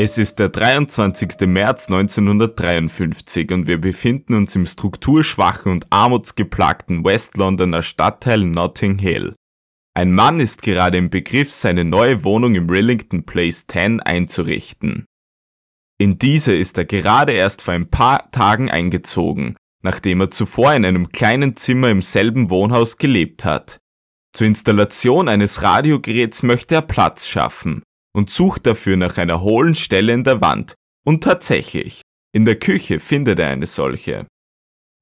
Es ist der 23. März 1953 und wir befinden uns im strukturschwachen und armutsgeplagten West Londoner Stadtteil Notting Hill. Ein Mann ist gerade im Begriff, seine neue Wohnung im Rillington Place 10 einzurichten. In diese ist er gerade erst vor ein paar Tagen eingezogen, nachdem er zuvor in einem kleinen Zimmer im selben Wohnhaus gelebt hat. Zur Installation eines Radiogeräts möchte er Platz schaffen und sucht dafür nach einer hohlen Stelle in der Wand. Und tatsächlich, in der Küche findet er eine solche.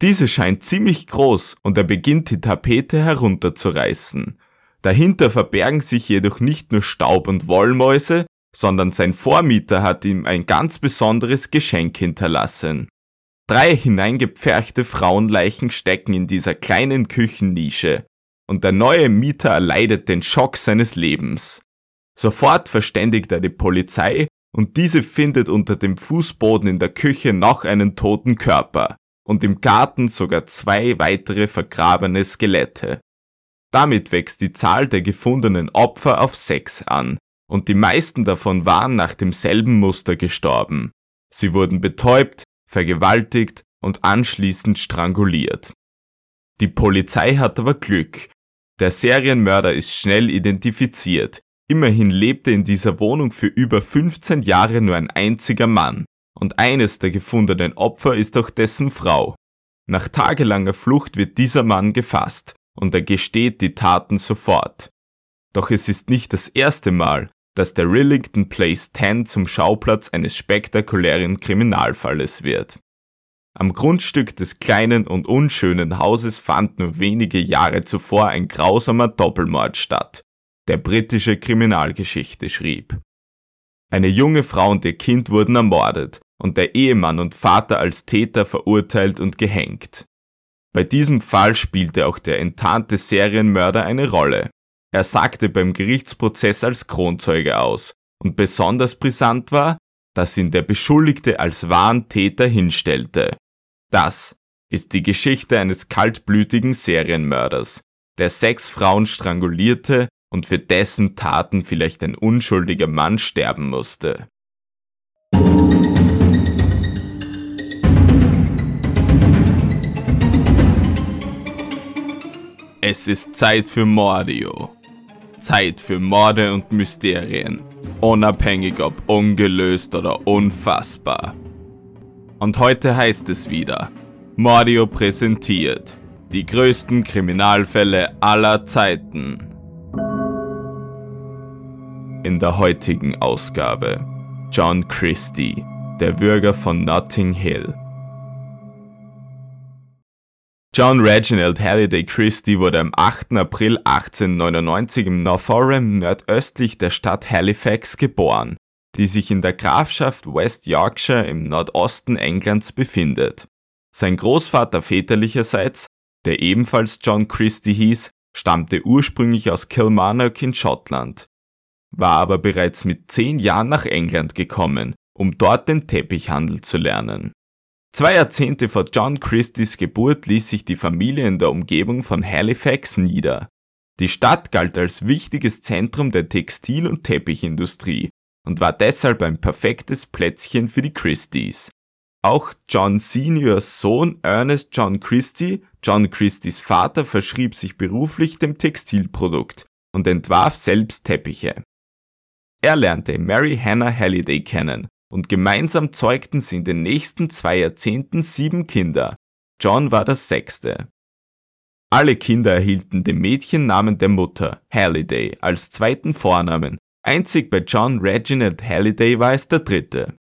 Diese scheint ziemlich groß und er beginnt die Tapete herunterzureißen. Dahinter verbergen sich jedoch nicht nur Staub und Wollmäuse, sondern sein Vormieter hat ihm ein ganz besonderes Geschenk hinterlassen. Drei hineingepferchte Frauenleichen stecken in dieser kleinen Küchennische, und der neue Mieter erleidet den Schock seines Lebens. Sofort verständigt er die Polizei und diese findet unter dem Fußboden in der Küche noch einen toten Körper und im Garten sogar zwei weitere vergrabene Skelette. Damit wächst die Zahl der gefundenen Opfer auf sechs an, und die meisten davon waren nach demselben Muster gestorben. Sie wurden betäubt, vergewaltigt und anschließend stranguliert. Die Polizei hat aber Glück. Der Serienmörder ist schnell identifiziert, Immerhin lebte in dieser Wohnung für über 15 Jahre nur ein einziger Mann, und eines der gefundenen Opfer ist auch dessen Frau. Nach tagelanger Flucht wird dieser Mann gefasst, und er gesteht die Taten sofort. Doch es ist nicht das erste Mal, dass der Rillington Place 10 zum Schauplatz eines spektakulären Kriminalfalles wird. Am Grundstück des kleinen und unschönen Hauses fand nur wenige Jahre zuvor ein grausamer Doppelmord statt der britische Kriminalgeschichte schrieb. Eine junge Frau und ihr Kind wurden ermordet und der Ehemann und Vater als Täter verurteilt und gehängt. Bei diesem Fall spielte auch der enttarnte Serienmörder eine Rolle. Er sagte beim Gerichtsprozess als Kronzeuge aus und besonders brisant war, dass ihn der Beschuldigte als wahren Täter hinstellte. Das ist die Geschichte eines kaltblütigen Serienmörders, der sechs Frauen strangulierte und für dessen Taten vielleicht ein unschuldiger Mann sterben musste. Es ist Zeit für Mordio. Zeit für Morde und Mysterien, unabhängig ob ungelöst oder unfassbar. Und heute heißt es wieder, Mordio präsentiert die größten Kriminalfälle aller Zeiten in der heutigen Ausgabe. John Christie, der Bürger von Notting Hill. John Reginald Halliday Christie wurde am 8. April 1899 im Northorham nordöstlich der Stadt Halifax geboren, die sich in der Grafschaft West Yorkshire im Nordosten Englands befindet. Sein Großvater väterlicherseits, der ebenfalls John Christie hieß, stammte ursprünglich aus Kilmarnock in Schottland war aber bereits mit zehn Jahren nach England gekommen, um dort den Teppichhandel zu lernen. Zwei Jahrzehnte vor John Christies Geburt ließ sich die Familie in der Umgebung von Halifax nieder. Die Stadt galt als wichtiges Zentrum der Textil- und Teppichindustrie und war deshalb ein perfektes Plätzchen für die Christies. Auch John Seniors Sohn Ernest John Christie, John Christies Vater, verschrieb sich beruflich dem Textilprodukt und entwarf selbst Teppiche. Er lernte Mary Hannah Halliday kennen und gemeinsam zeugten sie in den nächsten zwei Jahrzehnten sieben Kinder. John war das sechste. Alle Kinder erhielten den Mädchennamen der Mutter, Halliday, als zweiten Vornamen. Einzig bei John Reginald Halliday war es der dritte.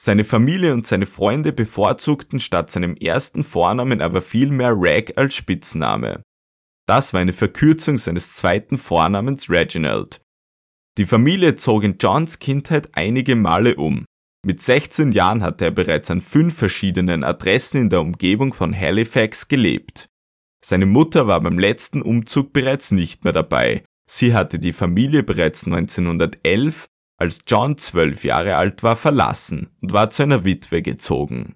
Seine Familie und seine Freunde bevorzugten statt seinem ersten Vornamen aber vielmehr Rag als Spitzname. Das war eine Verkürzung seines zweiten Vornamens Reginald. Die Familie zog in Johns Kindheit einige Male um. Mit 16 Jahren hatte er bereits an fünf verschiedenen Adressen in der Umgebung von Halifax gelebt. Seine Mutter war beim letzten Umzug bereits nicht mehr dabei. Sie hatte die Familie bereits 1911, als John zwölf Jahre alt war, verlassen und war zu einer Witwe gezogen.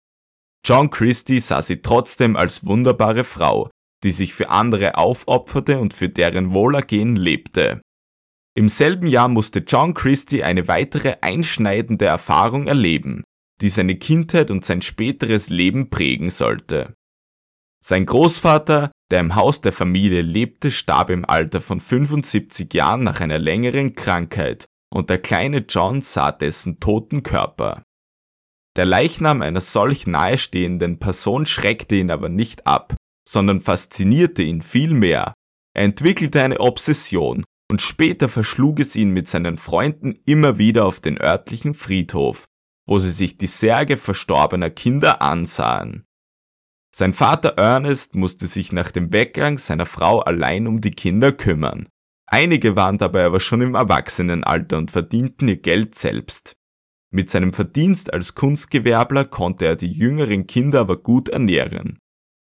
John Christie sah sie trotzdem als wunderbare Frau, die sich für andere aufopferte und für deren Wohlergehen lebte. Im selben Jahr musste John Christie eine weitere einschneidende Erfahrung erleben, die seine Kindheit und sein späteres Leben prägen sollte. Sein Großvater, der im Haus der Familie lebte, starb im Alter von 75 Jahren nach einer längeren Krankheit und der kleine John sah dessen toten Körper. Der Leichnam einer solch nahestehenden Person schreckte ihn aber nicht ab, sondern faszinierte ihn vielmehr. Er entwickelte eine Obsession und später verschlug es ihn mit seinen Freunden immer wieder auf den örtlichen Friedhof, wo sie sich die Särge verstorbener Kinder ansahen. Sein Vater Ernest musste sich nach dem Weggang seiner Frau allein um die Kinder kümmern. Einige waren dabei aber schon im Erwachsenenalter und verdienten ihr Geld selbst. Mit seinem Verdienst als Kunstgewerbler konnte er die jüngeren Kinder aber gut ernähren.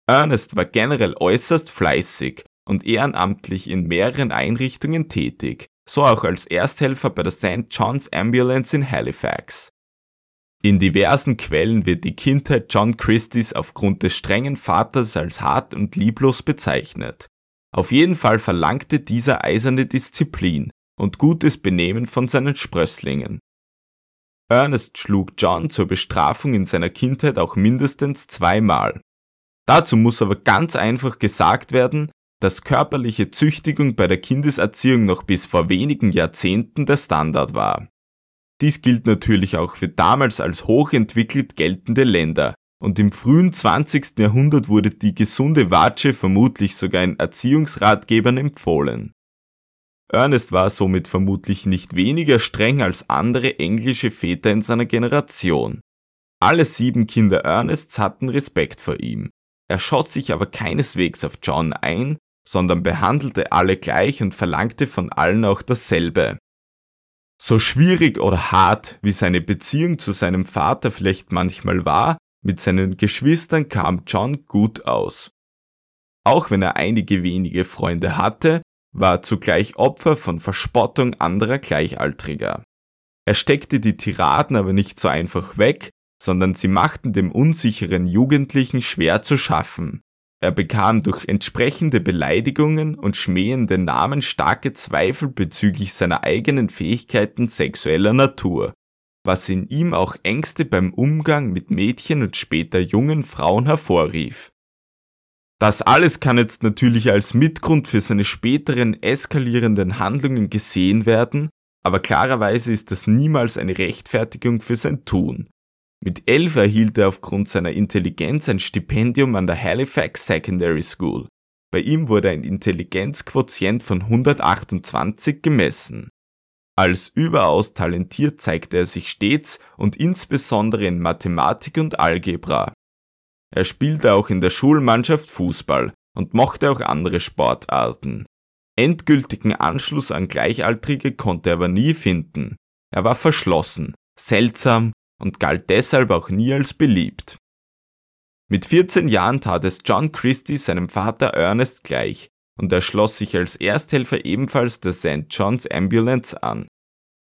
Ernest war generell äußerst fleißig und ehrenamtlich in mehreren Einrichtungen tätig, so auch als Ersthelfer bei der St. John's Ambulance in Halifax. In diversen Quellen wird die Kindheit John Christies aufgrund des strengen Vaters als hart und lieblos bezeichnet. Auf jeden Fall verlangte dieser eiserne Disziplin und gutes Benehmen von seinen Sprösslingen. Ernest schlug John zur Bestrafung in seiner Kindheit auch mindestens zweimal. Dazu muss aber ganz einfach gesagt werden, dass körperliche Züchtigung bei der Kindeserziehung noch bis vor wenigen Jahrzehnten der Standard war. Dies gilt natürlich auch für damals als hochentwickelt geltende Länder, und im frühen 20. Jahrhundert wurde die gesunde Watsche vermutlich sogar in Erziehungsratgebern empfohlen. Ernest war somit vermutlich nicht weniger streng als andere englische Väter in seiner Generation. Alle sieben Kinder Ernests hatten Respekt vor ihm. Er schoss sich aber keineswegs auf John ein, sondern behandelte alle gleich und verlangte von allen auch dasselbe. So schwierig oder hart wie seine Beziehung zu seinem Vater vielleicht manchmal war, mit seinen Geschwistern kam John gut aus. Auch wenn er einige wenige Freunde hatte, war er zugleich Opfer von Verspottung anderer Gleichaltriger. Er steckte die Tiraden aber nicht so einfach weg, sondern sie machten dem unsicheren Jugendlichen schwer zu schaffen. Er bekam durch entsprechende Beleidigungen und schmähende Namen starke Zweifel bezüglich seiner eigenen Fähigkeiten sexueller Natur, was in ihm auch Ängste beim Umgang mit Mädchen und später jungen Frauen hervorrief. Das alles kann jetzt natürlich als Mitgrund für seine späteren eskalierenden Handlungen gesehen werden, aber klarerweise ist das niemals eine Rechtfertigung für sein Tun. Mit elf erhielt er aufgrund seiner Intelligenz ein Stipendium an der Halifax Secondary School. Bei ihm wurde ein Intelligenzquotient von 128 gemessen. Als überaus talentiert zeigte er sich stets und insbesondere in Mathematik und Algebra. Er spielte auch in der Schulmannschaft Fußball und mochte auch andere Sportarten. Endgültigen Anschluss an Gleichaltrige konnte er aber nie finden. Er war verschlossen, seltsam und galt deshalb auch nie als beliebt. Mit 14 Jahren tat es John Christie seinem Vater Ernest gleich und er schloss sich als Ersthelfer ebenfalls der St. John's Ambulance an.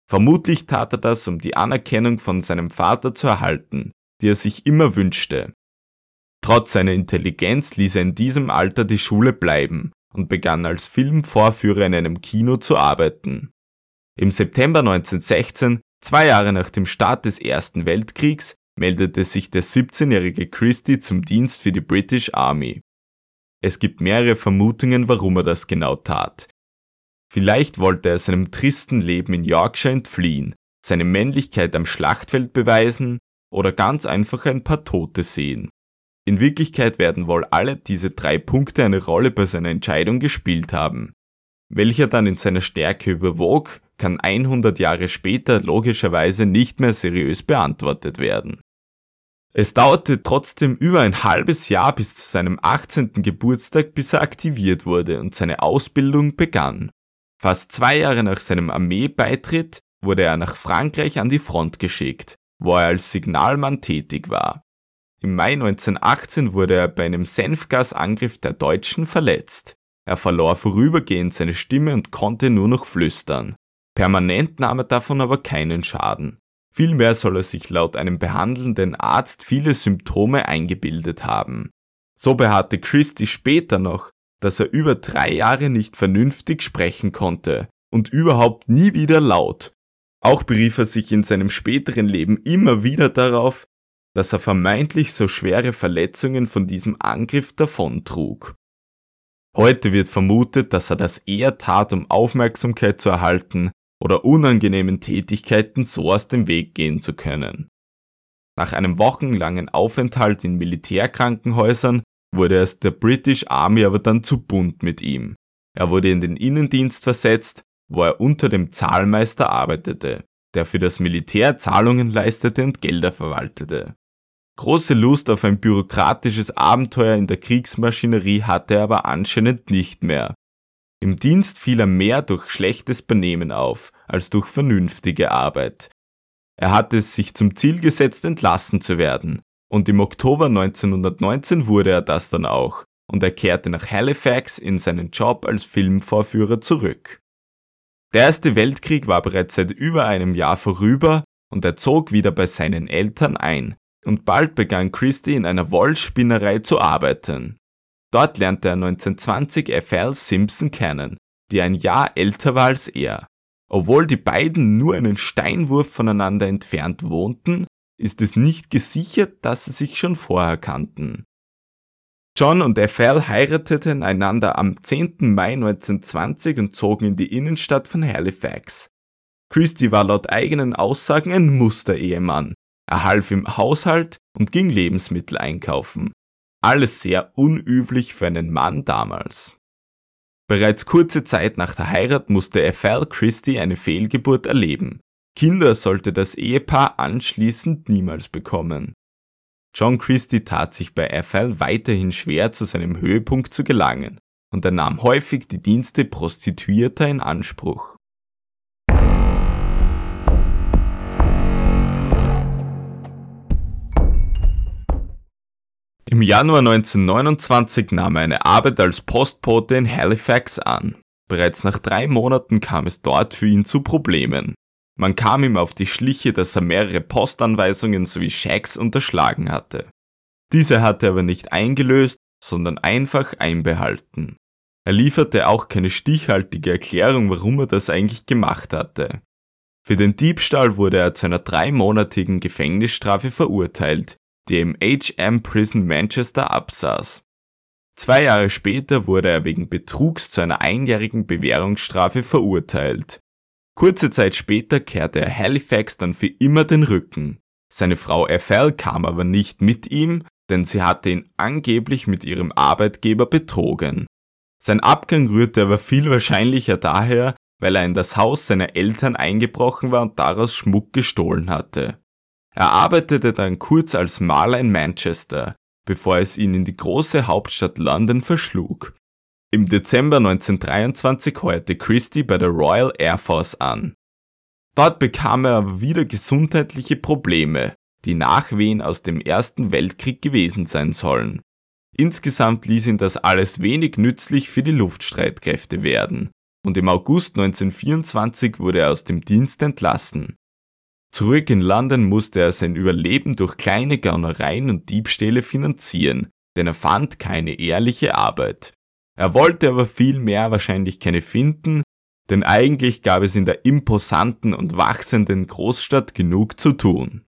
Vermutlich tat er das, um die Anerkennung von seinem Vater zu erhalten, die er sich immer wünschte. Trotz seiner Intelligenz ließ er in diesem Alter die Schule bleiben und begann als Filmvorführer in einem Kino zu arbeiten. Im September 1916 Zwei Jahre nach dem Start des Ersten Weltkriegs meldete sich der 17-jährige Christie zum Dienst für die British Army. Es gibt mehrere Vermutungen, warum er das genau tat. Vielleicht wollte er seinem tristen Leben in Yorkshire entfliehen, seine Männlichkeit am Schlachtfeld beweisen oder ganz einfach ein paar Tote sehen. In Wirklichkeit werden wohl alle diese drei Punkte eine Rolle bei seiner Entscheidung gespielt haben. Welcher dann in seiner Stärke überwog, kann 100 Jahre später logischerweise nicht mehr seriös beantwortet werden. Es dauerte trotzdem über ein halbes Jahr bis zu seinem 18. Geburtstag, bis er aktiviert wurde und seine Ausbildung begann. Fast zwei Jahre nach seinem Armeebeitritt wurde er nach Frankreich an die Front geschickt, wo er als Signalmann tätig war. Im Mai 1918 wurde er bei einem Senfgasangriff der Deutschen verletzt. Er verlor vorübergehend seine Stimme und konnte nur noch flüstern. Permanent nahm er davon aber keinen Schaden. Vielmehr soll er sich laut einem behandelnden Arzt viele Symptome eingebildet haben. So beharrte Christie später noch, dass er über drei Jahre nicht vernünftig sprechen konnte und überhaupt nie wieder laut. Auch berief er sich in seinem späteren Leben immer wieder darauf, dass er vermeintlich so schwere Verletzungen von diesem Angriff davontrug. Heute wird vermutet, dass er das eher tat, um Aufmerksamkeit zu erhalten oder unangenehmen Tätigkeiten so aus dem Weg gehen zu können. Nach einem wochenlangen Aufenthalt in Militärkrankenhäusern wurde es der British Army aber dann zu bunt mit ihm. Er wurde in den Innendienst versetzt, wo er unter dem Zahlmeister arbeitete, der für das Militär Zahlungen leistete und Gelder verwaltete. Große Lust auf ein bürokratisches Abenteuer in der Kriegsmaschinerie hatte er aber anscheinend nicht mehr. Im Dienst fiel er mehr durch schlechtes Benehmen auf, als durch vernünftige Arbeit. Er hatte es sich zum Ziel gesetzt, entlassen zu werden, und im Oktober 1919 wurde er das dann auch, und er kehrte nach Halifax in seinen Job als Filmvorführer zurück. Der Erste Weltkrieg war bereits seit über einem Jahr vorüber und er zog wieder bei seinen Eltern ein, und bald begann Christie in einer Wollspinnerei zu arbeiten. Dort lernte er 1920 F.L. Simpson kennen, die ein Jahr älter war als er. Obwohl die beiden nur einen Steinwurf voneinander entfernt wohnten, ist es nicht gesichert, dass sie sich schon vorher kannten. John und Ethel heirateten einander am 10. Mai 1920 und zogen in die Innenstadt von Halifax. Christie war laut eigenen Aussagen ein Musterehemann. Er half im Haushalt und ging Lebensmittel einkaufen. Alles sehr unüblich für einen Mann damals. Bereits kurze Zeit nach der Heirat musste Ethel Christie eine Fehlgeburt erleben. Kinder sollte das Ehepaar anschließend niemals bekommen. John Christie tat sich bei Ethel weiterhin schwer, zu seinem Höhepunkt zu gelangen, und er nahm häufig die Dienste Prostituierter in Anspruch. Im Januar 1929 nahm er eine Arbeit als Postbote in Halifax an. Bereits nach drei Monaten kam es dort für ihn zu Problemen. Man kam ihm auf die Schliche, dass er mehrere Postanweisungen sowie Schecks unterschlagen hatte. Diese hatte er aber nicht eingelöst, sondern einfach einbehalten. Er lieferte auch keine stichhaltige Erklärung, warum er das eigentlich gemacht hatte. Für den Diebstahl wurde er zu einer dreimonatigen Gefängnisstrafe verurteilt, im HM Prison Manchester absaß. Zwei Jahre später wurde er wegen Betrugs zu einer einjährigen Bewährungsstrafe verurteilt. Kurze Zeit später kehrte er Halifax dann für immer den Rücken. Seine Frau Ethel kam aber nicht mit ihm, denn sie hatte ihn angeblich mit ihrem Arbeitgeber betrogen. Sein Abgang rührte aber viel wahrscheinlicher daher, weil er in das Haus seiner Eltern eingebrochen war und daraus Schmuck gestohlen hatte. Er arbeitete dann kurz als Maler in Manchester, bevor es ihn in die große Hauptstadt London verschlug. Im Dezember 1923 heuerte Christie bei der Royal Air Force an. Dort bekam er aber wieder gesundheitliche Probleme, die Nachwehen aus dem Ersten Weltkrieg gewesen sein sollen. Insgesamt ließ ihn das alles wenig nützlich für die Luftstreitkräfte werden, und im August 1924 wurde er aus dem Dienst entlassen. Zurück in London musste er sein Überleben durch kleine Gaunereien und Diebstähle finanzieren, denn er fand keine ehrliche Arbeit. Er wollte aber vielmehr wahrscheinlich keine finden, denn eigentlich gab es in der imposanten und wachsenden Großstadt genug zu tun.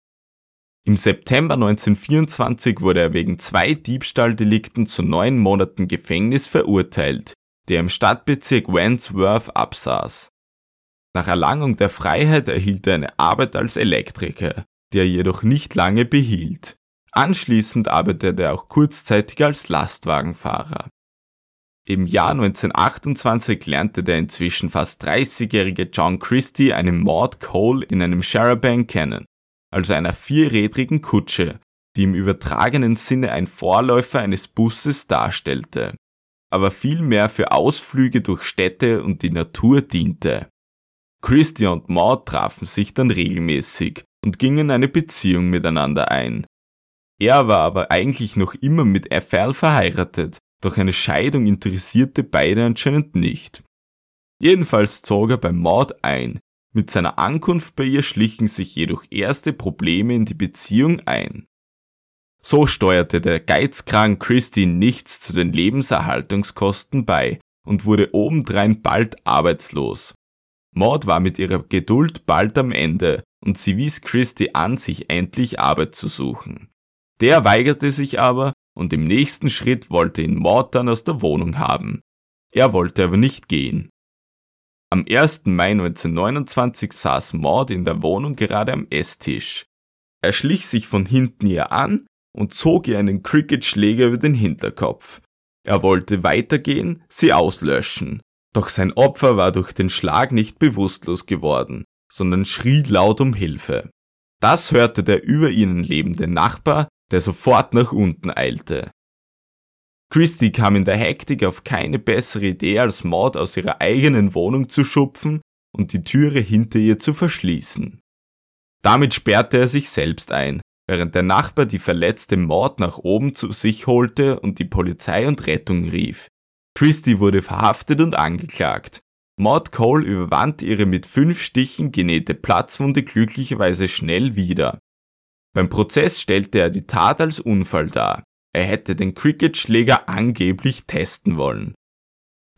Im September 1924 wurde er wegen zwei Diebstahldelikten zu neun Monaten Gefängnis verurteilt, die er im Stadtbezirk Wandsworth absaß. Nach Erlangung der Freiheit erhielt er eine Arbeit als Elektriker, die er jedoch nicht lange behielt. Anschließend arbeitete er auch kurzzeitig als Lastwagenfahrer. Im Jahr 1928 lernte der inzwischen fast 30-jährige John Christie einen Maud Cole in einem Charabanc kennen, also einer vierrädrigen Kutsche, die im übertragenen Sinne ein Vorläufer eines Busses darstellte, aber vielmehr für Ausflüge durch Städte und die Natur diente. Christy und Maud trafen sich dann regelmäßig und gingen eine Beziehung miteinander ein. Er war aber eigentlich noch immer mit Ethel verheiratet, doch eine Scheidung interessierte beide anscheinend nicht. Jedenfalls zog er bei Maud ein. Mit seiner Ankunft bei ihr schlichen sich jedoch erste Probleme in die Beziehung ein. So steuerte der geizkrank Christy nichts zu den Lebenserhaltungskosten bei und wurde obendrein bald arbeitslos. Maud war mit ihrer Geduld bald am Ende und sie wies Christie an, sich endlich Arbeit zu suchen. Der weigerte sich aber und im nächsten Schritt wollte ihn Maud dann aus der Wohnung haben. Er wollte aber nicht gehen. Am 1. Mai 1929 saß Maud in der Wohnung gerade am Esstisch. Er schlich sich von hinten ihr an und zog ihr einen Cricket-Schläger über den Hinterkopf. Er wollte weitergehen, sie auslöschen. Doch sein Opfer war durch den Schlag nicht bewusstlos geworden, sondern schrie laut um Hilfe. Das hörte der über ihnen lebende Nachbar, der sofort nach unten eilte. Christie kam in der Hektik auf keine bessere Idee, als Maud aus ihrer eigenen Wohnung zu schupfen und die Türe hinter ihr zu verschließen. Damit sperrte er sich selbst ein, während der Nachbar die verletzte Maud nach oben zu sich holte und die Polizei und Rettung rief. Christie wurde verhaftet und angeklagt. Maud Cole überwand ihre mit fünf Stichen genähte Platzwunde glücklicherweise schnell wieder. Beim Prozess stellte er die Tat als Unfall dar. Er hätte den Cricketschläger angeblich testen wollen.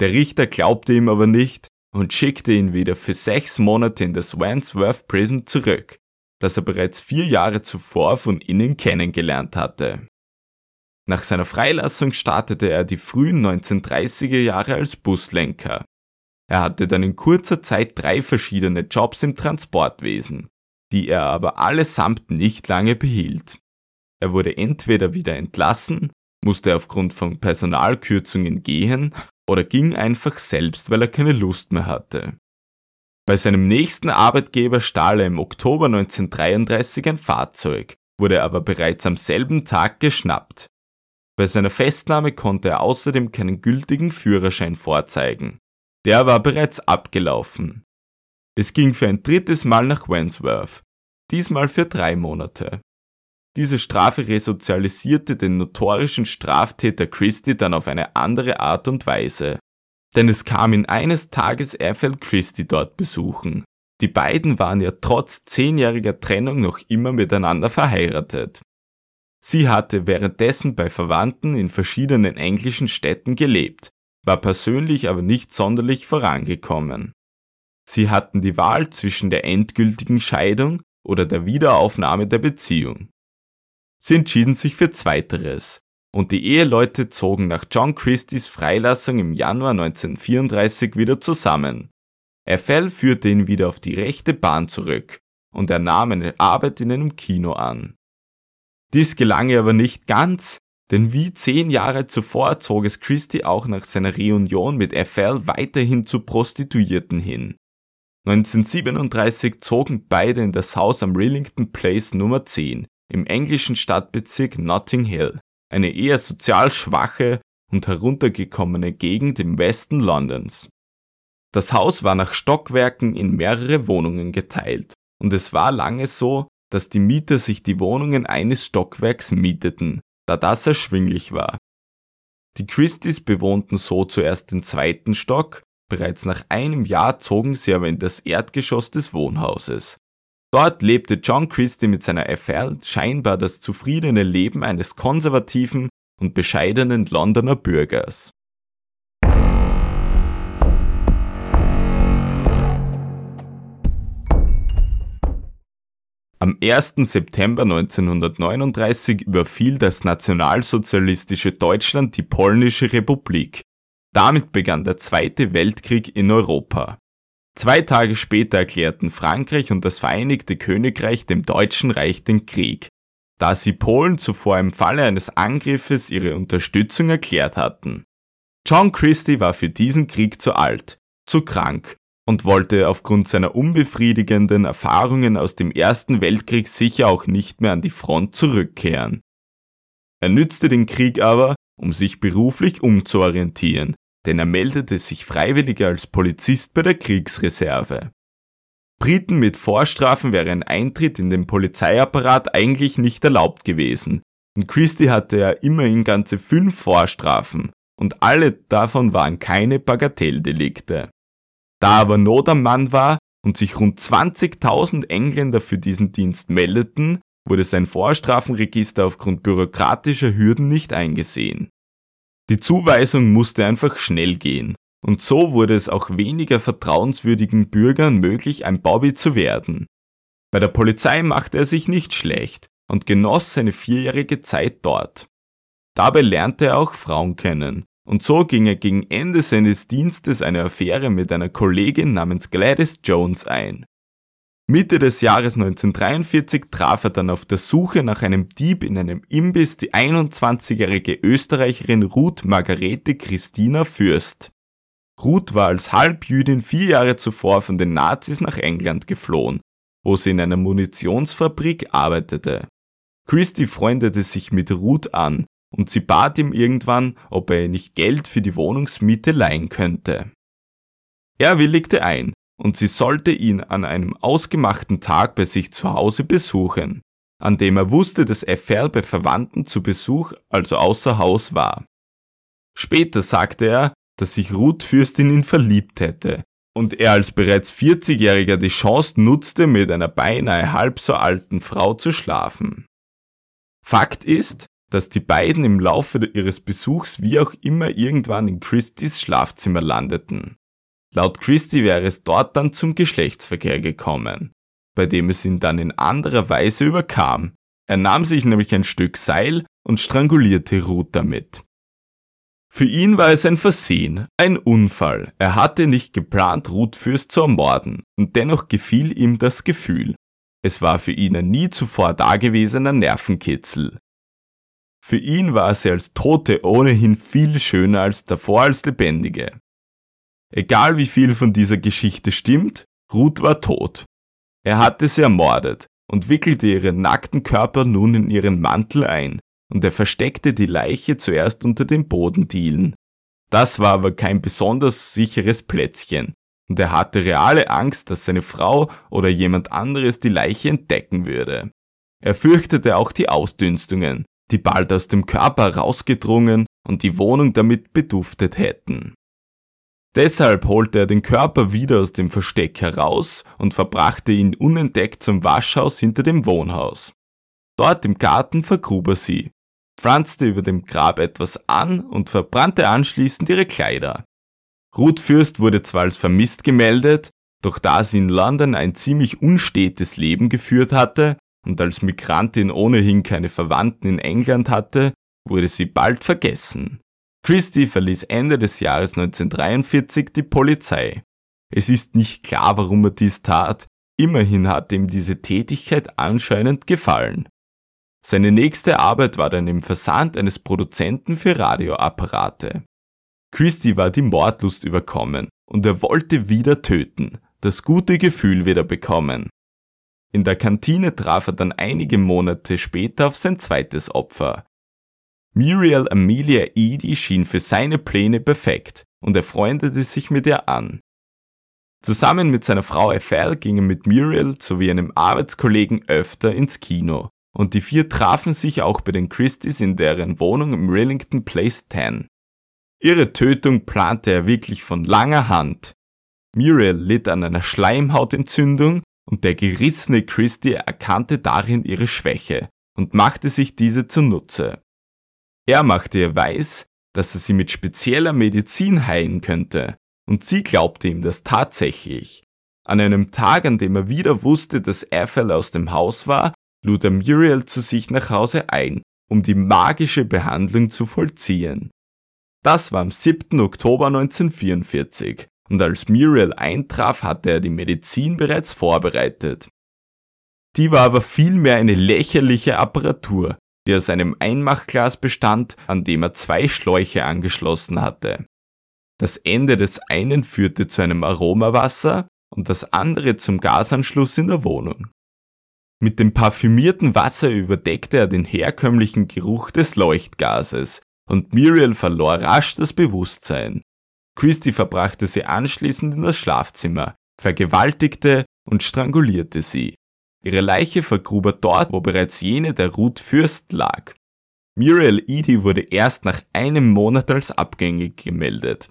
Der Richter glaubte ihm aber nicht und schickte ihn wieder für sechs Monate in das Wandsworth Prison zurück, das er bereits vier Jahre zuvor von innen kennengelernt hatte. Nach seiner Freilassung startete er die frühen 1930er Jahre als Buslenker. Er hatte dann in kurzer Zeit drei verschiedene Jobs im Transportwesen, die er aber allesamt nicht lange behielt. Er wurde entweder wieder entlassen, musste aufgrund von Personalkürzungen gehen oder ging einfach selbst, weil er keine Lust mehr hatte. Bei seinem nächsten Arbeitgeber stahl er im Oktober 1933 ein Fahrzeug, wurde aber bereits am selben Tag geschnappt. Bei seiner Festnahme konnte er außerdem keinen gültigen Führerschein vorzeigen. Der war bereits abgelaufen. Es ging für ein drittes Mal nach Wandsworth, diesmal für drei Monate. Diese Strafe resozialisierte den notorischen Straftäter Christie dann auf eine andere Art und Weise. Denn es kam ihn eines Tages Ethel Christie dort besuchen. Die beiden waren ja trotz zehnjähriger Trennung noch immer miteinander verheiratet. Sie hatte währenddessen bei Verwandten in verschiedenen englischen Städten gelebt, war persönlich aber nicht sonderlich vorangekommen. Sie hatten die Wahl zwischen der endgültigen Scheidung oder der Wiederaufnahme der Beziehung. Sie entschieden sich für Zweiteres, und die Eheleute zogen nach John Christies Freilassung im Januar 1934 wieder zusammen. Ethel führte ihn wieder auf die rechte Bahn zurück, und er nahm eine Arbeit in einem Kino an. Dies gelang ihr aber nicht ganz, denn wie zehn Jahre zuvor zog es Christie auch nach seiner Reunion mit Ethel weiterhin zu Prostituierten hin. 1937 zogen beide in das Haus am Rillington Place Nummer 10 im englischen Stadtbezirk Notting Hill, eine eher sozial schwache und heruntergekommene Gegend im Westen Londons. Das Haus war nach Stockwerken in mehrere Wohnungen geteilt, und es war lange so, dass die Mieter sich die Wohnungen eines Stockwerks mieteten, da das erschwinglich war. Die Christies bewohnten so zuerst den zweiten Stock Bereits nach einem Jahr zogen sie aber in das Erdgeschoss des Wohnhauses. Dort lebte John Christie mit seiner Affäre scheinbar das zufriedene Leben eines konservativen und bescheidenen Londoner Bürgers. Am 1. September 1939 überfiel das nationalsozialistische Deutschland die polnische Republik damit begann der Zweite Weltkrieg in Europa. Zwei Tage später erklärten Frankreich und das Vereinigte Königreich dem Deutschen Reich den Krieg, da sie Polen zuvor im Falle eines Angriffes ihre Unterstützung erklärt hatten. John Christie war für diesen Krieg zu alt, zu krank und wollte aufgrund seiner unbefriedigenden Erfahrungen aus dem Ersten Weltkrieg sicher auch nicht mehr an die Front zurückkehren. Er nützte den Krieg aber, um sich beruflich umzuorientieren, denn er meldete sich freiwillig als Polizist bei der Kriegsreserve. Briten mit Vorstrafen wäre ein Eintritt in den Polizeiapparat eigentlich nicht erlaubt gewesen, und Christie hatte ja immerhin ganze fünf Vorstrafen, und alle davon waren keine Bagatelldelikte. Da aber Not am Mann war und sich rund 20.000 Engländer für diesen Dienst meldeten, wurde sein Vorstrafenregister aufgrund bürokratischer Hürden nicht eingesehen. Die Zuweisung musste einfach schnell gehen, und so wurde es auch weniger vertrauenswürdigen Bürgern möglich, ein Bobby zu werden. Bei der Polizei machte er sich nicht schlecht und genoss seine vierjährige Zeit dort. Dabei lernte er auch Frauen kennen, und so ging er gegen Ende seines Dienstes eine Affäre mit einer Kollegin namens Gladys Jones ein. Mitte des Jahres 1943 traf er dann auf der Suche nach einem Dieb in einem Imbiss die 21-jährige Österreicherin Ruth Margarete Christina Fürst. Ruth war als Halbjüdin vier Jahre zuvor von den Nazis nach England geflohen, wo sie in einer Munitionsfabrik arbeitete. Christie freundete sich mit Ruth an und sie bat ihm irgendwann, ob er ihr nicht Geld für die Wohnungsmiete leihen könnte. Er willigte ein und sie sollte ihn an einem ausgemachten Tag bei sich zu Hause besuchen, an dem er wusste, dass FR bei Verwandten zu Besuch, also außer Haus war. Später sagte er, dass sich Ruth Fürstin in ihn verliebt hätte und er als bereits 40-Jähriger die Chance nutzte, mit einer beinahe halb so alten Frau zu schlafen. Fakt ist, dass die beiden im Laufe ihres Besuchs wie auch immer irgendwann in Christys Schlafzimmer landeten. Laut Christie wäre es dort dann zum Geschlechtsverkehr gekommen, bei dem es ihn dann in anderer Weise überkam. Er nahm sich nämlich ein Stück Seil und strangulierte Ruth damit. Für ihn war es ein Versehen, ein Unfall. Er hatte nicht geplant, Ruth Fürst zu ermorden, und dennoch gefiel ihm das Gefühl. Es war für ihn ein nie zuvor dagewesener Nervenkitzel. Für ihn war sie als Tote ohnehin viel schöner als davor als Lebendige. Egal wie viel von dieser Geschichte stimmt, Ruth war tot. Er hatte sie ermordet und wickelte ihren nackten Körper nun in ihren Mantel ein, und er versteckte die Leiche zuerst unter den Bodendielen. Das war aber kein besonders sicheres Plätzchen, und er hatte reale Angst, dass seine Frau oder jemand anderes die Leiche entdecken würde. Er fürchtete auch die Ausdünstungen, die bald aus dem Körper rausgedrungen und die Wohnung damit beduftet hätten. Deshalb holte er den Körper wieder aus dem Versteck heraus und verbrachte ihn unentdeckt zum Waschhaus hinter dem Wohnhaus. Dort im Garten vergrub er sie, pflanzte über dem Grab etwas an und verbrannte anschließend ihre Kleider. Ruth Fürst wurde zwar als vermisst gemeldet, doch da sie in London ein ziemlich unstetes Leben geführt hatte, und als Migrantin ohnehin keine Verwandten in England hatte, wurde sie bald vergessen. Christie verließ Ende des Jahres 1943 die Polizei. Es ist nicht klar, warum er dies tat, immerhin hat ihm diese Tätigkeit anscheinend gefallen. Seine nächste Arbeit war dann im Versand eines Produzenten für Radioapparate. Christie war die Mordlust überkommen und er wollte wieder töten, das gute Gefühl wieder bekommen. In der Kantine traf er dann einige Monate später auf sein zweites Opfer. Muriel Amelia Edie schien für seine Pläne perfekt und er freundete sich mit ihr an. Zusammen mit seiner Frau Ethel ging er mit Muriel sowie einem Arbeitskollegen öfter ins Kino und die vier trafen sich auch bei den Christies in deren Wohnung im Rillington Place 10. Ihre Tötung plante er wirklich von langer Hand. Muriel litt an einer Schleimhautentzündung und der gerissene Christie erkannte darin ihre Schwäche und machte sich diese zunutze. Er machte ihr weiß, dass er sie mit spezieller Medizin heilen könnte, und sie glaubte ihm das tatsächlich. An einem Tag, an dem er wieder wusste, dass Ethel aus dem Haus war, lud er Muriel zu sich nach Hause ein, um die magische Behandlung zu vollziehen. Das war am 7. Oktober 1944 und als Muriel eintraf, hatte er die Medizin bereits vorbereitet. Die war aber vielmehr eine lächerliche Apparatur, die aus einem Einmachglas bestand, an dem er zwei Schläuche angeschlossen hatte. Das Ende des einen führte zu einem Aromawasser und das andere zum Gasanschluss in der Wohnung. Mit dem parfümierten Wasser überdeckte er den herkömmlichen Geruch des Leuchtgases und Muriel verlor rasch das Bewusstsein. Christie verbrachte sie anschließend in das Schlafzimmer, vergewaltigte und strangulierte sie. Ihre Leiche vergrub er dort, wo bereits jene der Ruth Fürst lag. Muriel Edie wurde erst nach einem Monat als abgängig gemeldet.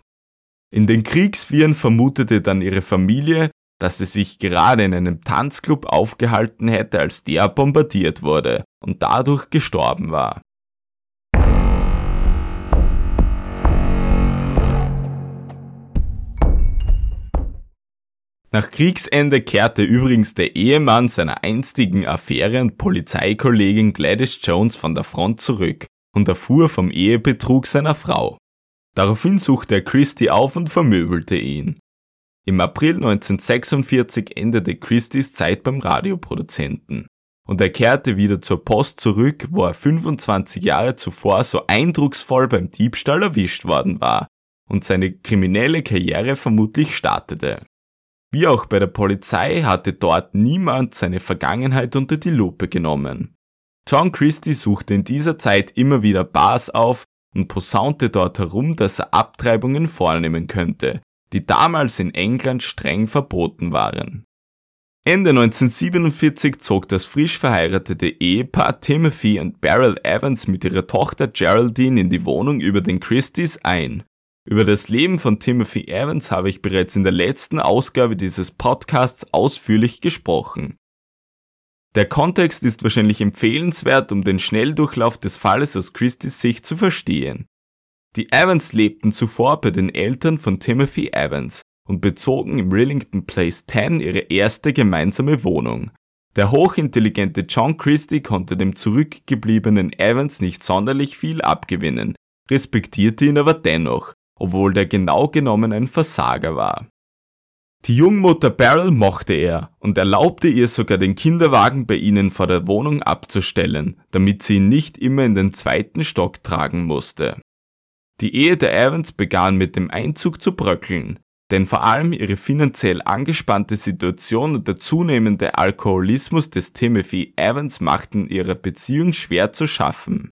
In den Kriegsviren vermutete dann ihre Familie, dass sie sich gerade in einem Tanzclub aufgehalten hätte, als der bombardiert wurde und dadurch gestorben war. Nach Kriegsende kehrte übrigens der Ehemann seiner einstigen Affäre und Polizeikollegin Gladys Jones von der Front zurück und erfuhr vom Ehebetrug seiner Frau. Daraufhin suchte er Christie auf und vermöbelte ihn. Im April 1946 endete Christies Zeit beim Radioproduzenten und er kehrte wieder zur Post zurück, wo er 25 Jahre zuvor so eindrucksvoll beim Diebstahl erwischt worden war und seine kriminelle Karriere vermutlich startete. Wie auch bei der Polizei hatte dort niemand seine Vergangenheit unter die Lupe genommen. John Christie suchte in dieser Zeit immer wieder Bars auf und posaunte dort herum, dass er Abtreibungen vornehmen könnte, die damals in England streng verboten waren. Ende 1947 zog das frisch verheiratete Ehepaar Timothy und Beryl Evans mit ihrer Tochter Geraldine in die Wohnung über den Christies ein. Über das Leben von Timothy Evans habe ich bereits in der letzten Ausgabe dieses Podcasts ausführlich gesprochen. Der Kontext ist wahrscheinlich empfehlenswert, um den Schnelldurchlauf des Falles aus Christies Sicht zu verstehen. Die Evans lebten zuvor bei den Eltern von Timothy Evans und bezogen im Rillington Place 10 ihre erste gemeinsame Wohnung. Der hochintelligente John Christie konnte dem zurückgebliebenen Evans nicht sonderlich viel abgewinnen, respektierte ihn aber dennoch, obwohl der genau genommen ein Versager war. Die Jungmutter Beryl mochte er und erlaubte ihr sogar den Kinderwagen bei ihnen vor der Wohnung abzustellen, damit sie ihn nicht immer in den zweiten Stock tragen musste. Die Ehe der Evans begann mit dem Einzug zu bröckeln, denn vor allem ihre finanziell angespannte Situation und der zunehmende Alkoholismus des Timothy Evans machten ihrer Beziehung schwer zu schaffen.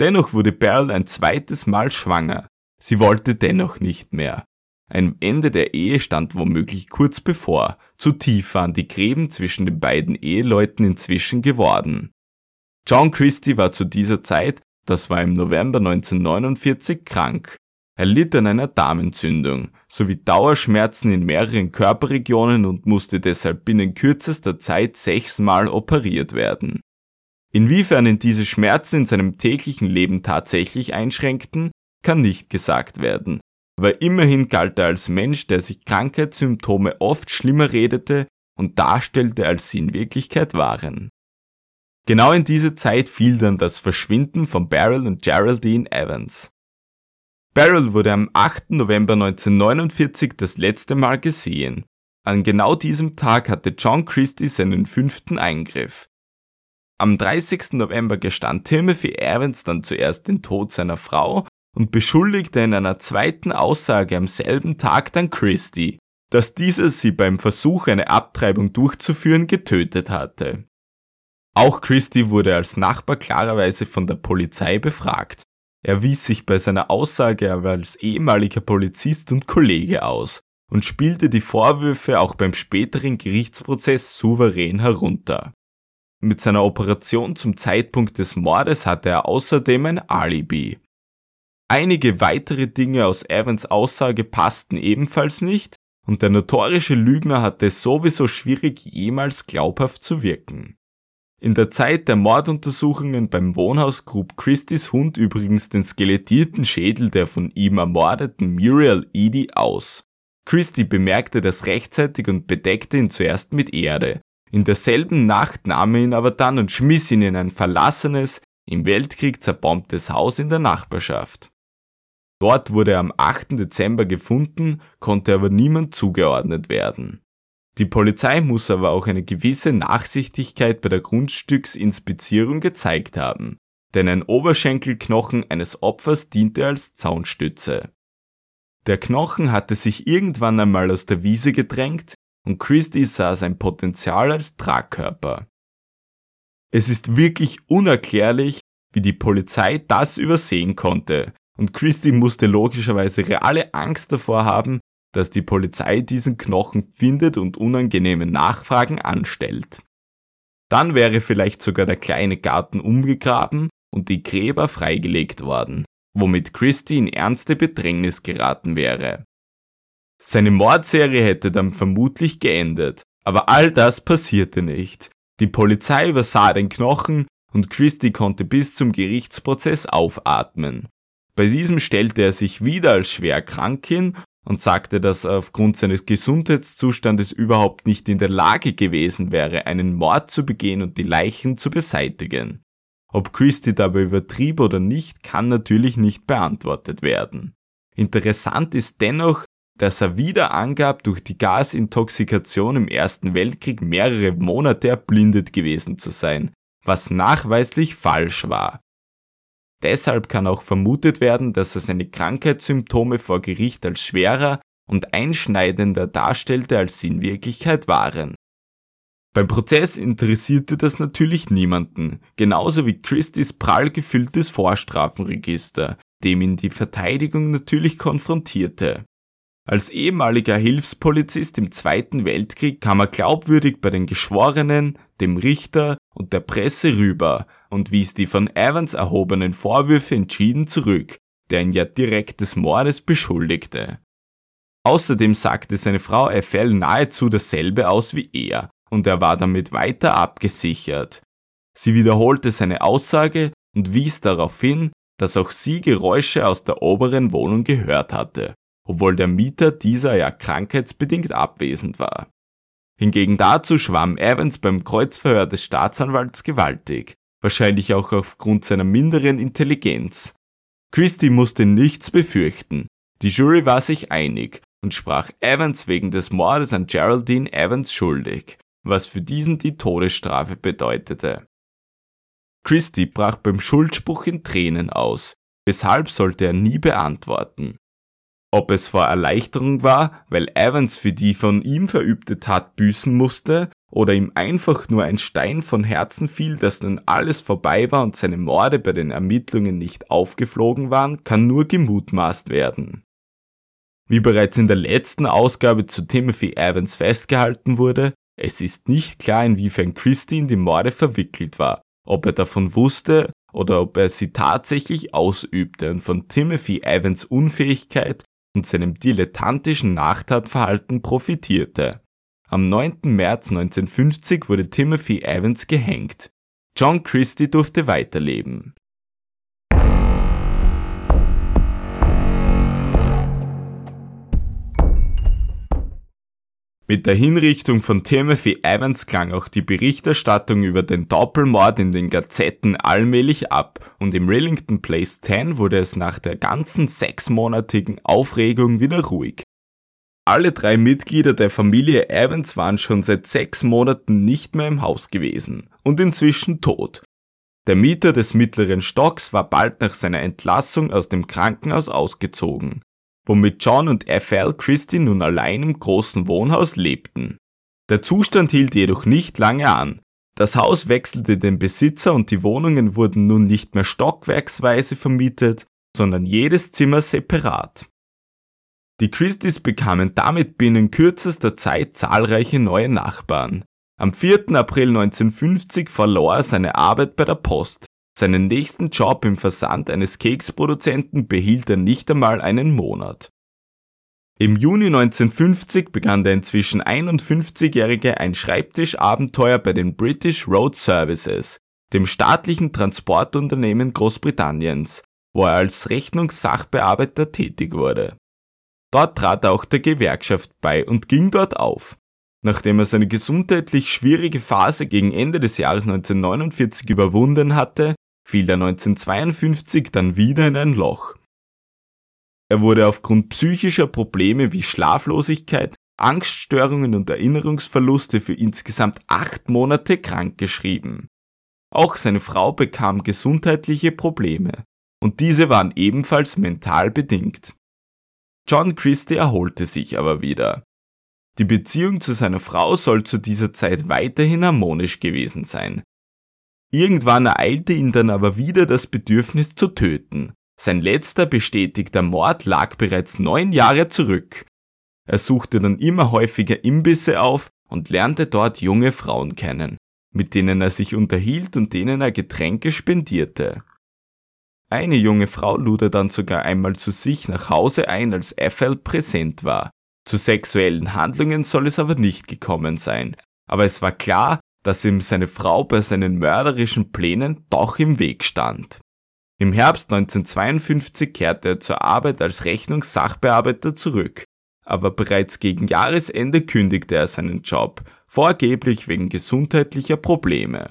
Dennoch wurde Beryl ein zweites Mal schwanger. Sie wollte dennoch nicht mehr. Ein Ende der Ehe stand womöglich kurz bevor, zu tief waren die Gräben zwischen den beiden Eheleuten inzwischen geworden. John Christie war zu dieser Zeit, das war im November 1949, krank. Er litt an einer Darmentzündung sowie Dauerschmerzen in mehreren Körperregionen und musste deshalb binnen kürzester Zeit sechsmal operiert werden. Inwiefern ihn diese Schmerzen in seinem täglichen Leben tatsächlich einschränkten, kann nicht gesagt werden aber immerhin galt er als Mensch, der sich Krankheitssymptome oft schlimmer redete und darstellte, als sie in Wirklichkeit waren. Genau in diese Zeit fiel dann das Verschwinden von Beryl und Geraldine Evans. Beryl wurde am 8. November 1949 das letzte Mal gesehen. An genau diesem Tag hatte John Christie seinen fünften Eingriff. Am 30. November gestand Timothy Evans dann zuerst den Tod seiner Frau und beschuldigte in einer zweiten Aussage am selben Tag dann Christie, dass dieser sie beim Versuch, eine Abtreibung durchzuführen, getötet hatte. Auch Christie wurde als Nachbar klarerweise von der Polizei befragt. Er wies sich bei seiner Aussage aber als ehemaliger Polizist und Kollege aus und spielte die Vorwürfe auch beim späteren Gerichtsprozess souverän herunter. Mit seiner Operation zum Zeitpunkt des Mordes hatte er außerdem ein Alibi. Einige weitere Dinge aus Evans Aussage passten ebenfalls nicht und der notorische Lügner hatte es sowieso schwierig, jemals glaubhaft zu wirken. In der Zeit der Morduntersuchungen beim Wohnhaus grub Christies Hund übrigens den skelettierten Schädel der von ihm ermordeten Muriel Edie aus. Christie bemerkte das rechtzeitig und bedeckte ihn zuerst mit Erde. In derselben Nacht nahm er ihn aber dann und schmiss ihn in ein verlassenes, im Weltkrieg zerbombtes Haus in der Nachbarschaft. Dort wurde er am 8. Dezember gefunden, konnte aber niemand zugeordnet werden. Die Polizei muss aber auch eine gewisse Nachsichtigkeit bei der Grundstücksinspizierung gezeigt haben, denn ein Oberschenkelknochen eines Opfers diente als Zaunstütze. Der Knochen hatte sich irgendwann einmal aus der Wiese gedrängt und Christie sah sein Potenzial als Tragkörper. Es ist wirklich unerklärlich, wie die Polizei das übersehen konnte, und Christie musste logischerweise reale Angst davor haben, dass die Polizei diesen Knochen findet und unangenehme Nachfragen anstellt. Dann wäre vielleicht sogar der kleine Garten umgegraben und die Gräber freigelegt worden, womit Christie in ernste Bedrängnis geraten wäre. Seine Mordserie hätte dann vermutlich geendet, aber all das passierte nicht. Die Polizei übersah den Knochen und Christie konnte bis zum Gerichtsprozess aufatmen. Bei diesem stellte er sich wieder als schwer krank hin und sagte, dass er aufgrund seines Gesundheitszustandes überhaupt nicht in der Lage gewesen wäre, einen Mord zu begehen und die Leichen zu beseitigen. Ob Christie dabei übertrieb oder nicht, kann natürlich nicht beantwortet werden. Interessant ist dennoch, dass er wieder angab, durch die Gasintoxikation im Ersten Weltkrieg mehrere Monate erblindet gewesen zu sein, was nachweislich falsch war. Deshalb kann auch vermutet werden, dass er seine Krankheitssymptome vor Gericht als schwerer und einschneidender darstellte, als sie in Wirklichkeit waren. Beim Prozess interessierte das natürlich niemanden, genauso wie Christies prall gefülltes Vorstrafenregister, dem ihn die Verteidigung natürlich konfrontierte. Als ehemaliger Hilfspolizist im Zweiten Weltkrieg kam er glaubwürdig bei den Geschworenen, dem Richter und der Presse rüber und wies die von Evans erhobenen Vorwürfe entschieden zurück, der ihn ja direkt des Mordes beschuldigte. Außerdem sagte seine Frau Ethel nahezu dasselbe aus wie er, und er war damit weiter abgesichert. Sie wiederholte seine Aussage und wies darauf hin, dass auch sie Geräusche aus der oberen Wohnung gehört hatte, obwohl der Mieter dieser ja krankheitsbedingt abwesend war. Hingegen dazu schwamm Evans beim Kreuzverhör des Staatsanwalts gewaltig, wahrscheinlich auch aufgrund seiner minderen Intelligenz. Christie musste nichts befürchten, die Jury war sich einig und sprach Evans wegen des Mordes an Geraldine Evans schuldig, was für diesen die Todesstrafe bedeutete. Christie brach beim Schuldspruch in Tränen aus, weshalb sollte er nie beantworten. Ob es vor Erleichterung war, weil Evans für die von ihm verübte Tat büßen musste, oder ihm einfach nur ein Stein von Herzen fiel, dass nun alles vorbei war und seine Morde bei den Ermittlungen nicht aufgeflogen waren, kann nur gemutmaßt werden. Wie bereits in der letzten Ausgabe zu Timothy Evans festgehalten wurde, es ist nicht klar, inwiefern Christie in die Morde verwickelt war, ob er davon wusste oder ob er sie tatsächlich ausübte und von Timothy Evans Unfähigkeit und seinem dilettantischen Nachtatverhalten profitierte. Am 9. März 1950 wurde Timothy Evans gehängt. John Christie durfte weiterleben. Mit der Hinrichtung von Timothy Evans klang auch die Berichterstattung über den Doppelmord in den Gazetten allmählich ab und im Rillington Place 10 wurde es nach der ganzen sechsmonatigen Aufregung wieder ruhig. Alle drei Mitglieder der Familie Evans waren schon seit sechs Monaten nicht mehr im Haus gewesen und inzwischen tot. Der Mieter des mittleren Stocks war bald nach seiner Entlassung aus dem Krankenhaus ausgezogen womit John und Ethel Christie nun allein im großen Wohnhaus lebten. Der Zustand hielt jedoch nicht lange an. Das Haus wechselte den Besitzer und die Wohnungen wurden nun nicht mehr stockwerksweise vermietet, sondern jedes Zimmer separat. Die Christies bekamen damit binnen kürzester Zeit zahlreiche neue Nachbarn. Am 4. April 1950 verlor er seine Arbeit bei der Post, seinen nächsten Job im Versand eines Keksproduzenten behielt er nicht einmal einen Monat. Im Juni 1950 begann der inzwischen 51-Jährige ein Schreibtischabenteuer bei den British Road Services, dem staatlichen Transportunternehmen Großbritanniens, wo er als Rechnungssachbearbeiter tätig wurde. Dort trat er auch der Gewerkschaft bei und ging dort auf. Nachdem er seine gesundheitlich schwierige Phase gegen Ende des Jahres 1949 überwunden hatte, fiel er 1952 dann wieder in ein Loch. Er wurde aufgrund psychischer Probleme wie Schlaflosigkeit, Angststörungen und Erinnerungsverluste für insgesamt acht Monate krankgeschrieben. Auch seine Frau bekam gesundheitliche Probleme und diese waren ebenfalls mental bedingt. John Christie erholte sich aber wieder. Die Beziehung zu seiner Frau soll zu dieser Zeit weiterhin harmonisch gewesen sein. Irgendwann ereilte ihn dann aber wieder das Bedürfnis zu töten. Sein letzter bestätigter Mord lag bereits neun Jahre zurück. Er suchte dann immer häufiger Imbisse auf und lernte dort junge Frauen kennen, mit denen er sich unterhielt und denen er Getränke spendierte. Eine junge Frau lud er dann sogar einmal zu sich nach Hause ein, als Ethel präsent war. Zu sexuellen Handlungen soll es aber nicht gekommen sein, aber es war klar, dass ihm seine Frau bei seinen mörderischen Plänen doch im Weg stand. Im Herbst 1952 kehrte er zur Arbeit als Rechnungssachbearbeiter zurück, aber bereits gegen Jahresende kündigte er seinen Job, vorgeblich wegen gesundheitlicher Probleme.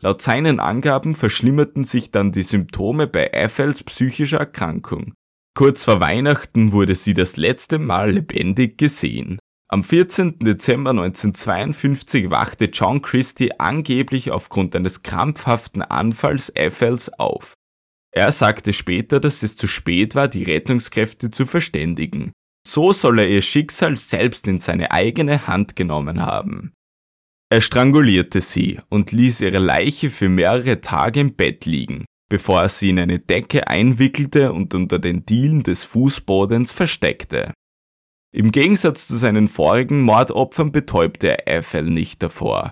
Laut seinen Angaben verschlimmerten sich dann die Symptome bei Eiffels psychischer Erkrankung. Kurz vor Weihnachten wurde sie das letzte Mal lebendig gesehen. Am 14. Dezember 1952 wachte John Christie angeblich aufgrund eines krampfhaften Anfalls Eiffels auf. Er sagte später, dass es zu spät war, die Rettungskräfte zu verständigen. So soll er ihr Schicksal selbst in seine eigene Hand genommen haben. Er strangulierte sie und ließ ihre Leiche für mehrere Tage im Bett liegen, bevor er sie in eine Decke einwickelte und unter den Dielen des Fußbodens versteckte. Im Gegensatz zu seinen vorigen Mordopfern betäubte er Eiffel nicht davor.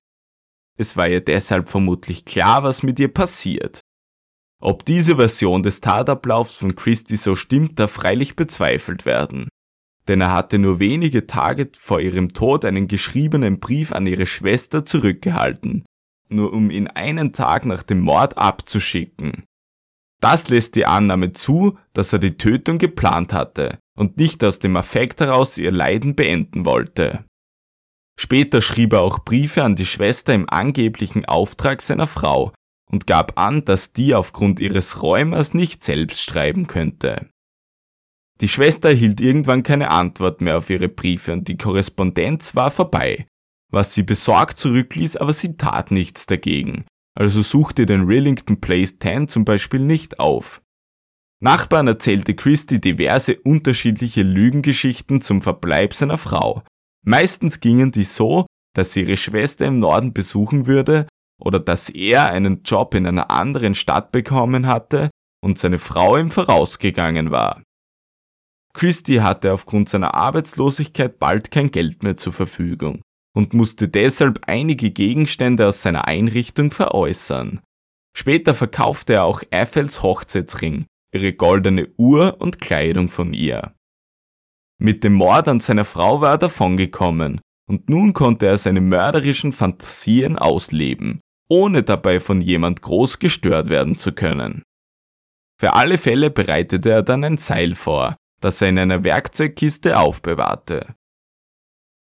Es war ihr deshalb vermutlich klar, was mit ihr passiert. Ob diese Version des Tatablaufs von Christie so stimmt, darf freilich bezweifelt werden denn er hatte nur wenige Tage vor ihrem Tod einen geschriebenen Brief an ihre Schwester zurückgehalten, nur um ihn einen Tag nach dem Mord abzuschicken. Das lässt die Annahme zu, dass er die Tötung geplant hatte und nicht aus dem Affekt heraus ihr Leiden beenden wollte. Später schrieb er auch Briefe an die Schwester im angeblichen Auftrag seiner Frau und gab an, dass die aufgrund ihres Räumers nicht selbst schreiben könnte. Die Schwester erhielt irgendwann keine Antwort mehr auf ihre Briefe und die Korrespondenz war vorbei, was sie besorgt zurückließ, aber sie tat nichts dagegen, also suchte den Rillington Place 10 zum Beispiel nicht auf. Nachbarn erzählte Christie diverse unterschiedliche Lügengeschichten zum Verbleib seiner Frau. Meistens gingen die so, dass sie ihre Schwester im Norden besuchen würde oder dass er einen Job in einer anderen Stadt bekommen hatte und seine Frau ihm vorausgegangen war. Christie hatte aufgrund seiner Arbeitslosigkeit bald kein Geld mehr zur Verfügung und musste deshalb einige Gegenstände aus seiner Einrichtung veräußern. Später verkaufte er auch Eiffels Hochzeitsring, ihre goldene Uhr und Kleidung von ihr. Mit dem Mord an seiner Frau war er davongekommen und nun konnte er seine mörderischen Fantasien ausleben, ohne dabei von jemand groß gestört werden zu können. Für alle Fälle bereitete er dann ein Seil vor, das er in einer Werkzeugkiste aufbewahrte.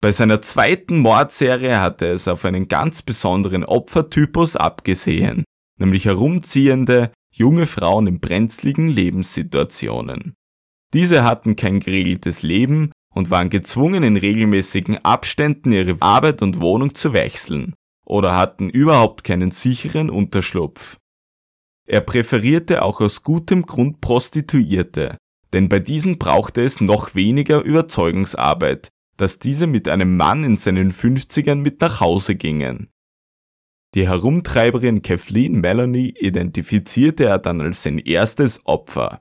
Bei seiner zweiten Mordserie hatte es auf einen ganz besonderen Opfertypus abgesehen, nämlich herumziehende, junge Frauen in brenzligen Lebenssituationen. Diese hatten kein geregeltes Leben und waren gezwungen, in regelmäßigen Abständen ihre Arbeit und Wohnung zu wechseln oder hatten überhaupt keinen sicheren Unterschlupf. Er präferierte auch aus gutem Grund Prostituierte, denn bei diesen brauchte es noch weniger Überzeugungsarbeit, dass diese mit einem Mann in seinen 50ern mit nach Hause gingen. Die Herumtreiberin Kathleen Melanie identifizierte er dann als sein erstes Opfer.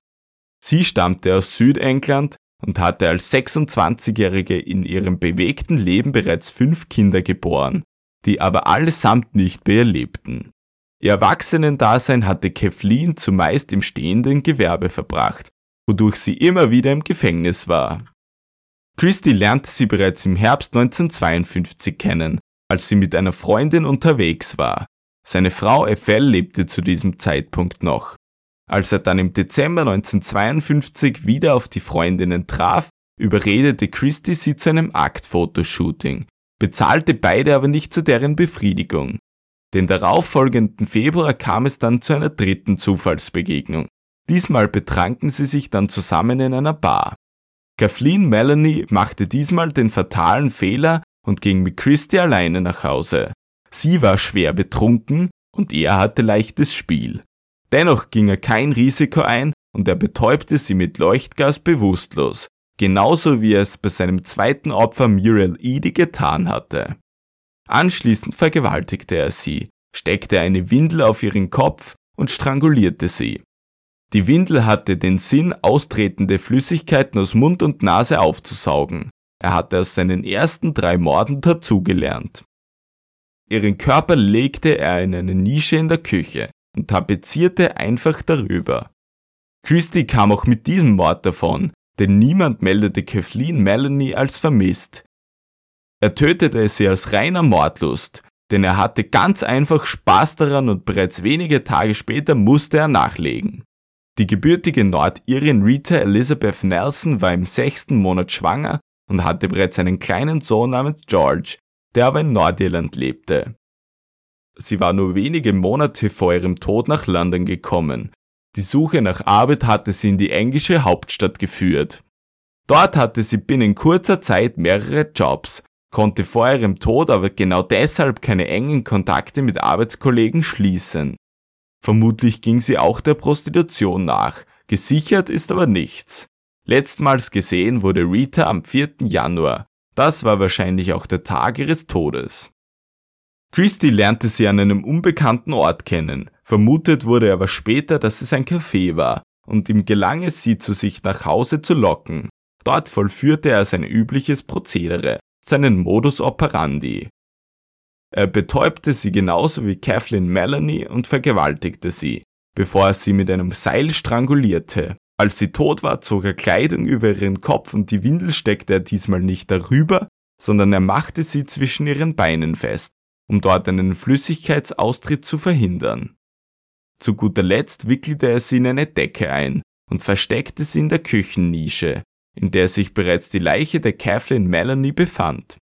Sie stammte aus Südengland und hatte als 26-Jährige in ihrem bewegten Leben bereits fünf Kinder geboren, die aber allesamt nicht bei ihr lebten. Ihr Erwachsenendasein hatte Kathleen zumeist im stehenden Gewerbe verbracht wodurch sie immer wieder im Gefängnis war. Christie lernte sie bereits im Herbst 1952 kennen, als sie mit einer Freundin unterwegs war. Seine Frau Ethel lebte zu diesem Zeitpunkt noch. Als er dann im Dezember 1952 wieder auf die Freundinnen traf, überredete Christie sie zu einem Aktfotoshooting, bezahlte beide aber nicht zu deren Befriedigung. Den darauffolgenden Februar kam es dann zu einer dritten Zufallsbegegnung. Diesmal betranken sie sich dann zusammen in einer Bar. Kathleen Melanie machte diesmal den fatalen Fehler und ging mit Christy alleine nach Hause. Sie war schwer betrunken und er hatte leichtes Spiel. Dennoch ging er kein Risiko ein und er betäubte sie mit Leuchtgas bewusstlos, genauso wie er es bei seinem zweiten Opfer Muriel Edie getan hatte. Anschließend vergewaltigte er sie, steckte eine Windel auf ihren Kopf und strangulierte sie. Die Windel hatte den Sinn, austretende Flüssigkeiten aus Mund und Nase aufzusaugen. Er hatte aus seinen ersten drei Morden dazugelernt. Ihren Körper legte er in eine Nische in der Küche und tapezierte einfach darüber. Christie kam auch mit diesem Mord davon, denn niemand meldete Kathleen Melanie als vermisst. Er tötete sie aus reiner Mordlust, denn er hatte ganz einfach Spaß daran und bereits wenige Tage später musste er nachlegen. Die gebürtige Nordirin Rita Elizabeth Nelson war im sechsten Monat schwanger und hatte bereits einen kleinen Sohn namens George, der aber in Nordirland lebte. Sie war nur wenige Monate vor ihrem Tod nach London gekommen. Die Suche nach Arbeit hatte sie in die englische Hauptstadt geführt. Dort hatte sie binnen kurzer Zeit mehrere Jobs, konnte vor ihrem Tod aber genau deshalb keine engen Kontakte mit Arbeitskollegen schließen. Vermutlich ging sie auch der Prostitution nach, gesichert ist aber nichts. Letztmals gesehen wurde Rita am 4. Januar, das war wahrscheinlich auch der Tag ihres Todes. Christie lernte sie an einem unbekannten Ort kennen, vermutet wurde aber später, dass es ein Café war, und ihm gelang es, sie zu sich nach Hause zu locken. Dort vollführte er sein übliches Prozedere, seinen Modus operandi. Er betäubte sie genauso wie Kathleen Melanie und vergewaltigte sie, bevor er sie mit einem Seil strangulierte. Als sie tot war, zog er Kleidung über ihren Kopf und die Windel steckte er diesmal nicht darüber, sondern er machte sie zwischen ihren Beinen fest, um dort einen Flüssigkeitsaustritt zu verhindern. Zu guter Letzt wickelte er sie in eine Decke ein und versteckte sie in der Küchennische, in der sich bereits die Leiche der Kathleen Melanie befand.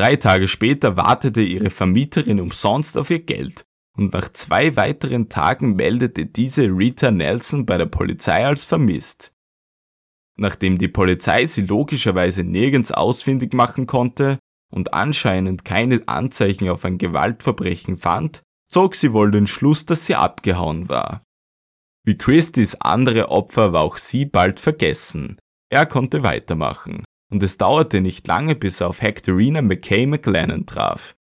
Drei Tage später wartete ihre Vermieterin umsonst auf ihr Geld und nach zwei weiteren Tagen meldete diese Rita Nelson bei der Polizei als vermisst. Nachdem die Polizei sie logischerweise nirgends ausfindig machen konnte und anscheinend keine Anzeichen auf ein Gewaltverbrechen fand, zog sie wohl den Schluss, dass sie abgehauen war. Wie Christys andere Opfer war auch sie bald vergessen. Er konnte weitermachen, und es dauerte nicht lange, bis er auf Hectorina McKay McLennan traf.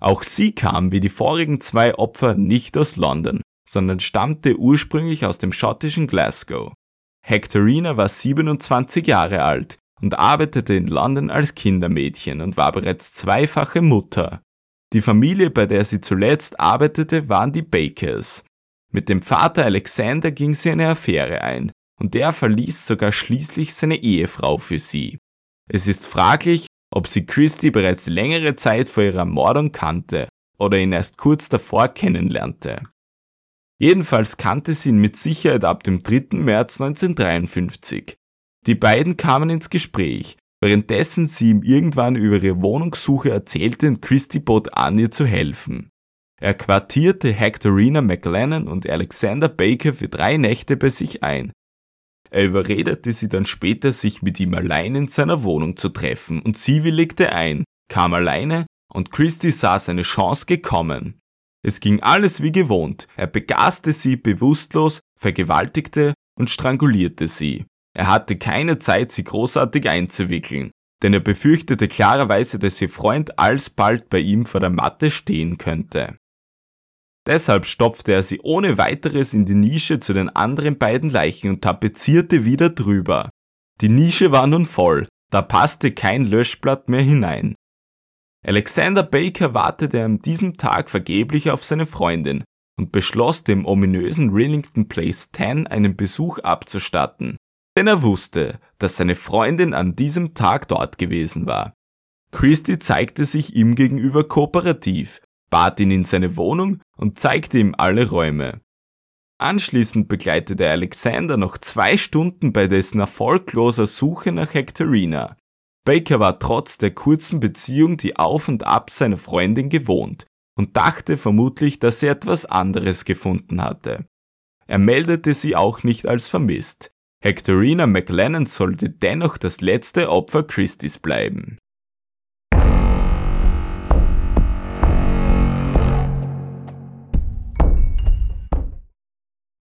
Auch sie kam wie die vorigen zwei Opfer nicht aus London, sondern stammte ursprünglich aus dem schottischen Glasgow. Hectorina war 27 Jahre alt und arbeitete in London als Kindermädchen und war bereits zweifache Mutter. Die Familie, bei der sie zuletzt arbeitete, waren die Bakers. Mit dem Vater Alexander ging sie eine Affäre ein, und der verließ sogar schließlich seine Ehefrau für sie. Es ist fraglich, ob sie Christie bereits längere Zeit vor ihrer Ermordung kannte oder ihn erst kurz davor kennenlernte. Jedenfalls kannte sie ihn mit Sicherheit ab dem 3. März 1953. Die beiden kamen ins Gespräch, währenddessen sie ihm irgendwann über ihre Wohnungssuche erzählte und Christie bot an, ihr zu helfen. Er quartierte Hectorina McLennan und Alexander Baker für drei Nächte bei sich ein. Er überredete sie dann später, sich mit ihm allein in seiner Wohnung zu treffen, und sie willigte ein, kam alleine, und Christie sah seine Chance gekommen. Es ging alles wie gewohnt, er begaste sie bewusstlos, vergewaltigte und strangulierte sie. Er hatte keine Zeit, sie großartig einzuwickeln, denn er befürchtete klarerweise, dass ihr Freund alsbald bei ihm vor der Matte stehen könnte. Deshalb stopfte er sie ohne weiteres in die Nische zu den anderen beiden Leichen und tapezierte wieder drüber. Die Nische war nun voll, da passte kein Löschblatt mehr hinein. Alexander Baker wartete an diesem Tag vergeblich auf seine Freundin und beschloss dem ominösen Rillington Place 10 einen Besuch abzustatten denn er wusste, dass seine Freundin an diesem Tag dort gewesen war. Christie zeigte sich ihm gegenüber kooperativ, bat ihn in seine Wohnung und zeigte ihm alle Räume. Anschließend begleitete Alexander noch zwei Stunden bei dessen erfolgloser Suche nach Hectorina. Baker war trotz der kurzen Beziehung die Auf und Ab seiner Freundin gewohnt und dachte vermutlich, dass sie etwas anderes gefunden hatte. Er meldete sie auch nicht als vermisst, Hectorina McLennan sollte dennoch das letzte Opfer Christies bleiben.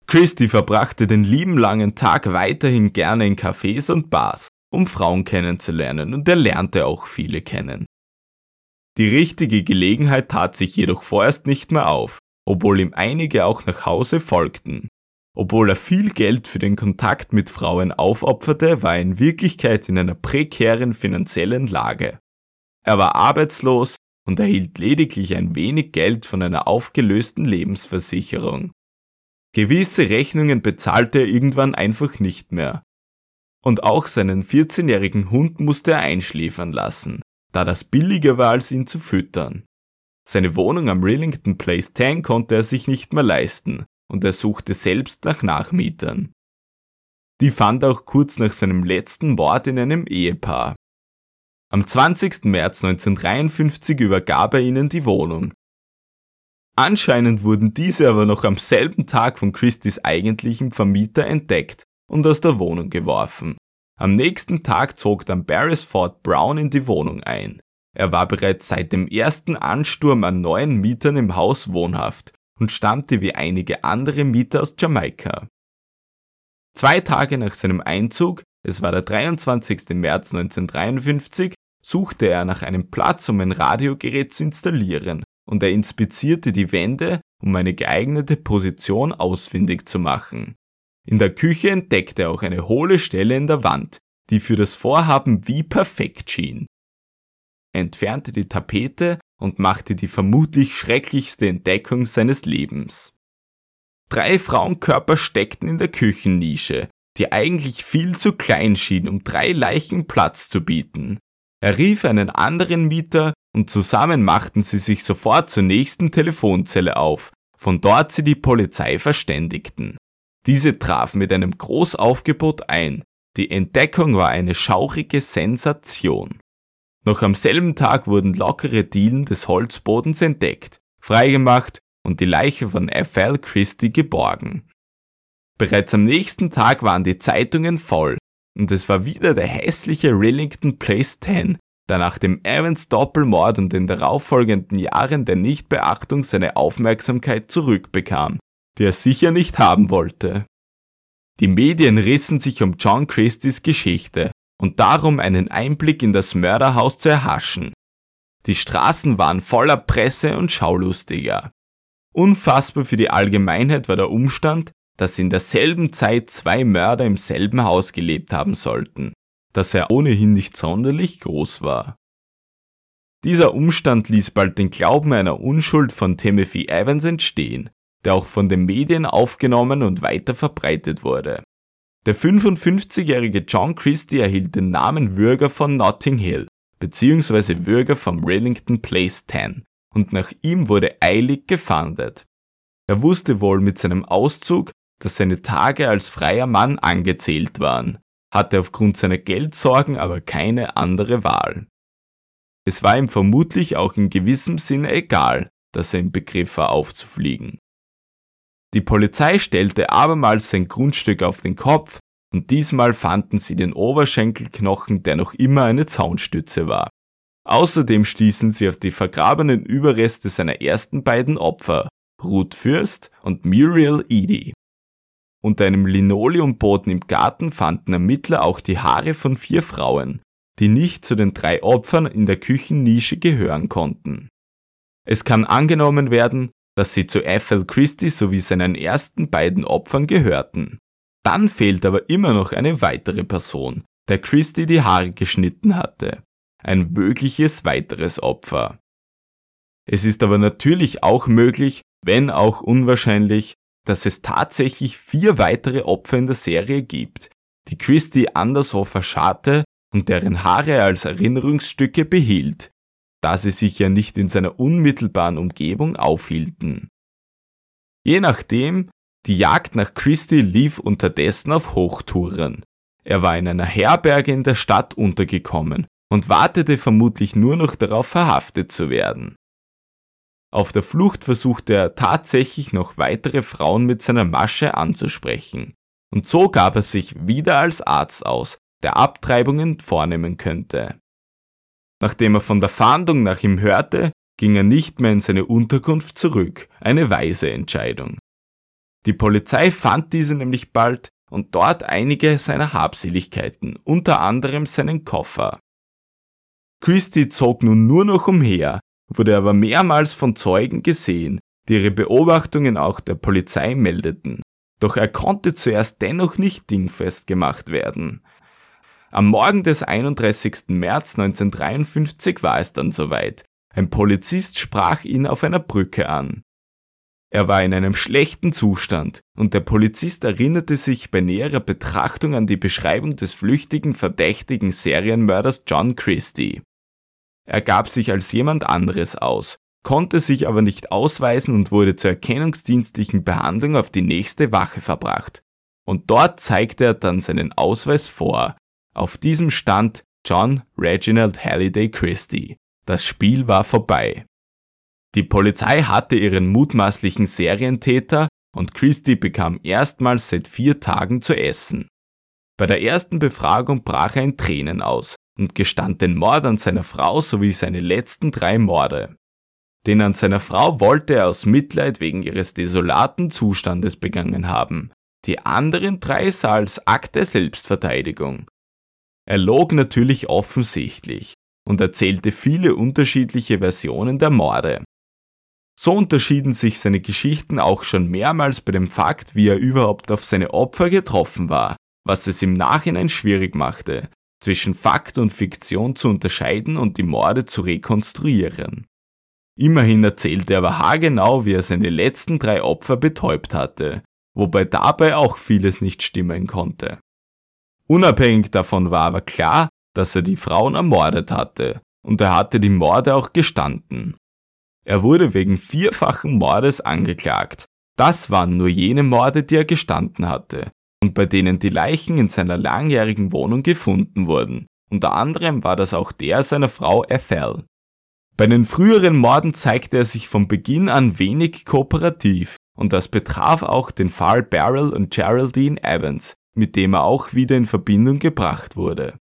Christie verbrachte den lieben langen Tag weiterhin gerne in Cafés und Bars, um Frauen kennenzulernen, und er lernte auch viele kennen. Die richtige Gelegenheit tat sich jedoch vorerst nicht mehr auf, obwohl ihm einige auch nach Hause folgten. Obwohl er viel Geld für den Kontakt mit Frauen aufopferte, war er in Wirklichkeit in einer prekären finanziellen Lage. Er war arbeitslos und erhielt lediglich ein wenig Geld von einer aufgelösten Lebensversicherung. Gewisse Rechnungen bezahlte er irgendwann einfach nicht mehr. Und auch seinen 14-jährigen Hund musste er einschläfern lassen, da das billiger war, als ihn zu füttern. Seine Wohnung am Rillington Place 10 konnte er sich nicht mehr leisten, und er suchte selbst nach Nachmietern. Die fand auch kurz nach seinem letzten Mord in einem Ehepaar. Am 20. März 1953 übergab er ihnen die Wohnung. Anscheinend wurden diese aber noch am selben Tag von Christys eigentlichem Vermieter entdeckt und aus der Wohnung geworfen. Am nächsten Tag zog dann Beresford Brown in die Wohnung ein. Er war bereits seit dem ersten Ansturm an neuen Mietern im Haus wohnhaft und stammte wie einige andere Mieter aus Jamaika. Zwei Tage nach seinem Einzug, es war der 23. März 1953, suchte er nach einem Platz, um ein Radiogerät zu installieren, und er inspizierte die Wände, um eine geeignete Position ausfindig zu machen. In der Küche entdeckte er auch eine hohle Stelle in der Wand, die für das Vorhaben wie perfekt schien. Er entfernte die Tapete und machte die vermutlich schrecklichste Entdeckung seines Lebens. Drei Frauenkörper steckten in der Küchennische, die eigentlich viel zu klein schien, um drei Leichen Platz zu bieten. Er rief einen anderen Mieter und zusammen machten sie sich sofort zur nächsten Telefonzelle auf, von dort sie die Polizei verständigten. Diese traf mit einem Großaufgebot ein. Die Entdeckung war eine schaurige Sensation. Noch am selben Tag wurden lockere Dielen des Holzbodens entdeckt, freigemacht und die Leiche von F.L. Christie geborgen. Bereits am nächsten Tag waren die Zeitungen voll und es war wieder der hässliche Rillington Place 10, der nach dem Evans Doppelmord und den darauffolgenden Jahren der Nichtbeachtung seine Aufmerksamkeit zurückbekam, die er sicher nicht haben wollte. Die Medien rissen sich um John Christies Geschichte und darum einen Einblick in das Mörderhaus zu erhaschen. Die Straßen waren voller Presse und Schaulustiger. Unfassbar für die Allgemeinheit war der Umstand, dass in derselben Zeit zwei Mörder im selben Haus gelebt haben sollten, dass er ohnehin nicht sonderlich groß war. Dieser Umstand ließ bald den Glauben einer Unschuld von Timothy Evans entstehen, der auch von den Medien aufgenommen und weiter verbreitet wurde. Der 55-jährige John Christie erhielt den Namen Würger von Notting Hill, beziehungsweise Würger vom Rillington Place 10, und nach ihm wurde eilig gefahndet. Er wusste wohl mit seinem Auszug, dass seine Tage als freier Mann angezählt waren, hatte aufgrund seiner Geldsorgen aber keine andere Wahl. Es war ihm vermutlich auch in gewissem Sinne egal, dass er im Begriff war aufzufliegen. Die Polizei stellte abermals sein Grundstück auf den Kopf und diesmal fanden sie den Oberschenkelknochen, der noch immer eine Zaunstütze war. Außerdem stießen sie auf die vergrabenen Überreste seiner ersten beiden Opfer, Ruth Fürst und Muriel Edie. Unter einem Linoleumboden im Garten fanden Ermittler auch die Haare von vier Frauen, die nicht zu den drei Opfern in der Küchennische gehören konnten. Es kann angenommen werden, dass sie zu Ethel Christie sowie seinen ersten beiden Opfern gehörten. Dann fehlt aber immer noch eine weitere Person, der Christie die Haare geschnitten hatte. Ein mögliches weiteres Opfer. Es ist aber natürlich auch möglich, wenn auch unwahrscheinlich, dass es tatsächlich vier weitere Opfer in der Serie gibt, die Christie Andershofer scharte und deren Haare er als Erinnerungsstücke behielt, da sie sich ja nicht in seiner unmittelbaren Umgebung aufhielten. Je nachdem, die Jagd nach Christie lief unterdessen auf Hochtouren. Er war in einer Herberge in der Stadt untergekommen und wartete vermutlich nur noch darauf verhaftet zu werden. Auf der Flucht versuchte er tatsächlich noch weitere Frauen mit seiner Masche anzusprechen. Und so gab er sich wieder als Arzt aus, der Abtreibungen vornehmen könnte. Nachdem er von der Fahndung nach ihm hörte, ging er nicht mehr in seine Unterkunft zurück, eine weise Entscheidung. Die Polizei fand diese nämlich bald und dort einige seiner Habseligkeiten, unter anderem seinen Koffer. Christie zog nun nur noch umher, wurde aber mehrmals von Zeugen gesehen, die ihre Beobachtungen auch der Polizei meldeten. Doch er konnte zuerst dennoch nicht dingfest gemacht werden. Am Morgen des 31. März 1953 war es dann soweit. Ein Polizist sprach ihn auf einer Brücke an. Er war in einem schlechten Zustand und der Polizist erinnerte sich bei näherer Betrachtung an die Beschreibung des flüchtigen verdächtigen Serienmörders John Christie. Er gab sich als jemand anderes aus, konnte sich aber nicht ausweisen und wurde zur erkennungsdienstlichen Behandlung auf die nächste Wache verbracht. Und dort zeigte er dann seinen Ausweis vor. Auf diesem stand John Reginald Halliday Christie. Das Spiel war vorbei. Die Polizei hatte ihren mutmaßlichen Serientäter und Christie bekam erstmals seit vier Tagen zu essen. Bei der ersten Befragung brach er in Tränen aus und gestand den Mord an seiner Frau sowie seine letzten drei Morde. Den an seiner Frau wollte er aus Mitleid wegen ihres desolaten Zustandes begangen haben. Die anderen drei sah als Akt der Selbstverteidigung. Er log natürlich offensichtlich und erzählte viele unterschiedliche Versionen der Morde. So unterschieden sich seine Geschichten auch schon mehrmals bei dem Fakt, wie er überhaupt auf seine Opfer getroffen war, was es im Nachhinein schwierig machte, zwischen Fakt und Fiktion zu unterscheiden und die Morde zu rekonstruieren. Immerhin erzählte er aber haargenau, wie er seine letzten drei Opfer betäubt hatte, wobei dabei auch vieles nicht stimmen konnte. Unabhängig davon war aber klar, dass er die Frauen ermordet hatte, und er hatte die Morde auch gestanden. Er wurde wegen vierfachen Mordes angeklagt. Das waren nur jene Morde, die er gestanden hatte, und bei denen die Leichen in seiner langjährigen Wohnung gefunden wurden. Unter anderem war das auch der seiner Frau Ethel. Bei den früheren Morden zeigte er sich von Beginn an wenig kooperativ und das betraf auch den Fall Beryl und Geraldine Evans, mit dem er auch wieder in Verbindung gebracht wurde.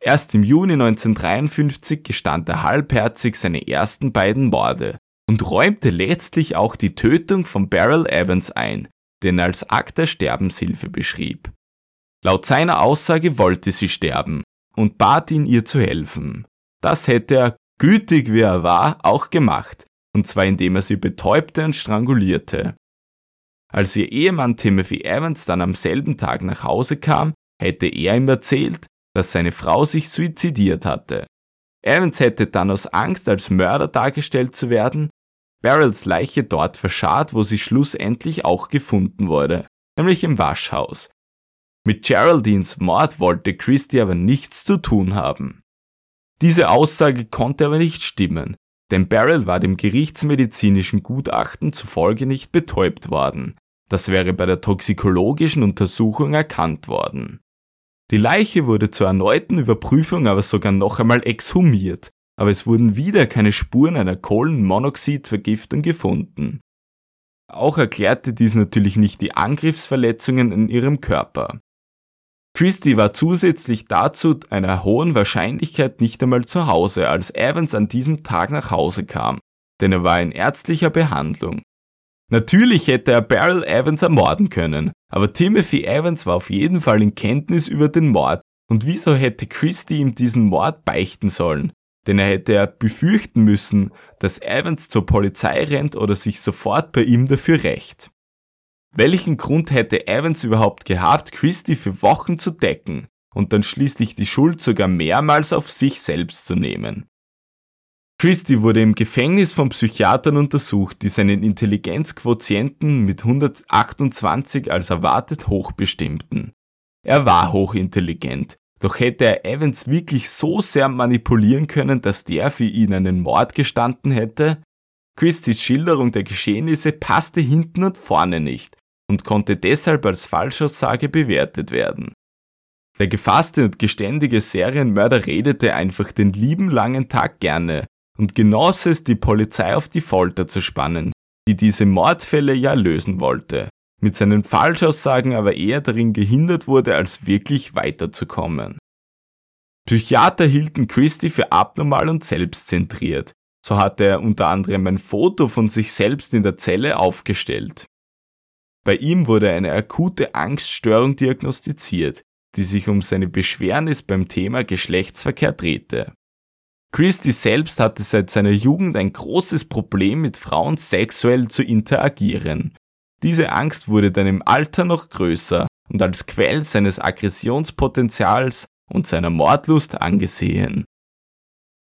Erst im Juni 1953 gestand er halbherzig seine ersten beiden Morde und räumte letztlich auch die Tötung von Beryl Evans ein, den er als Akt der Sterbenshilfe beschrieb. Laut seiner Aussage wollte sie sterben und bat ihn ihr zu helfen. Das hätte er gütig wie er war, auch gemacht, und zwar indem er sie betäubte und strangulierte. Als ihr Ehemann Timothy Evans dann am selben Tag nach Hause kam, hätte er ihm erzählt, dass seine Frau sich suizidiert hatte. Evans hätte dann aus Angst als Mörder dargestellt zu werden, Beryls Leiche dort verscharrt, wo sie schlussendlich auch gefunden wurde, nämlich im Waschhaus. Mit Geraldines Mord wollte Christie aber nichts zu tun haben. Diese Aussage konnte aber nicht stimmen, denn Beryl war dem gerichtsmedizinischen Gutachten zufolge nicht betäubt worden. Das wäre bei der toxikologischen Untersuchung erkannt worden. Die Leiche wurde zur erneuten Überprüfung aber sogar noch einmal exhumiert, aber es wurden wieder keine Spuren einer Kohlenmonoxidvergiftung gefunden. Auch erklärte dies natürlich nicht die Angriffsverletzungen in ihrem Körper. Christie war zusätzlich dazu einer hohen Wahrscheinlichkeit nicht einmal zu Hause, als Evans an diesem Tag nach Hause kam, denn er war in ärztlicher Behandlung. Natürlich hätte er Beryl Evans ermorden können, aber Timothy Evans war auf jeden Fall in Kenntnis über den Mord und wieso hätte Christie ihm diesen Mord beichten sollen? Denn er hätte er befürchten müssen, dass Evans zur Polizei rennt oder sich sofort bei ihm dafür rächt. Welchen Grund hätte Evans überhaupt gehabt, Christie für Wochen zu decken und dann schließlich die Schuld sogar mehrmals auf sich selbst zu nehmen? Christie wurde im Gefängnis von Psychiatern untersucht, die seinen Intelligenzquotienten mit 128 als erwartet hoch bestimmten. Er war hochintelligent, doch hätte er Evans wirklich so sehr manipulieren können, dass der für ihn einen Mord gestanden hätte? Christies Schilderung der Geschehnisse passte hinten und vorne nicht und konnte deshalb als Falschaussage bewertet werden. Der gefasste und geständige Serienmörder redete einfach den lieben langen Tag gerne und genoss es, die Polizei auf die Folter zu spannen, die diese Mordfälle ja lösen wollte, mit seinen Falschaussagen aber eher darin gehindert wurde, als wirklich weiterzukommen. Psychiater hielten Christie für abnormal und selbstzentriert, so hatte er unter anderem ein Foto von sich selbst in der Zelle aufgestellt. Bei ihm wurde eine akute Angststörung diagnostiziert, die sich um seine Beschwernis beim Thema Geschlechtsverkehr drehte. Christie selbst hatte seit seiner Jugend ein großes Problem mit Frauen sexuell zu interagieren. Diese Angst wurde dann im Alter noch größer und als Quell seines Aggressionspotenzials und seiner Mordlust angesehen.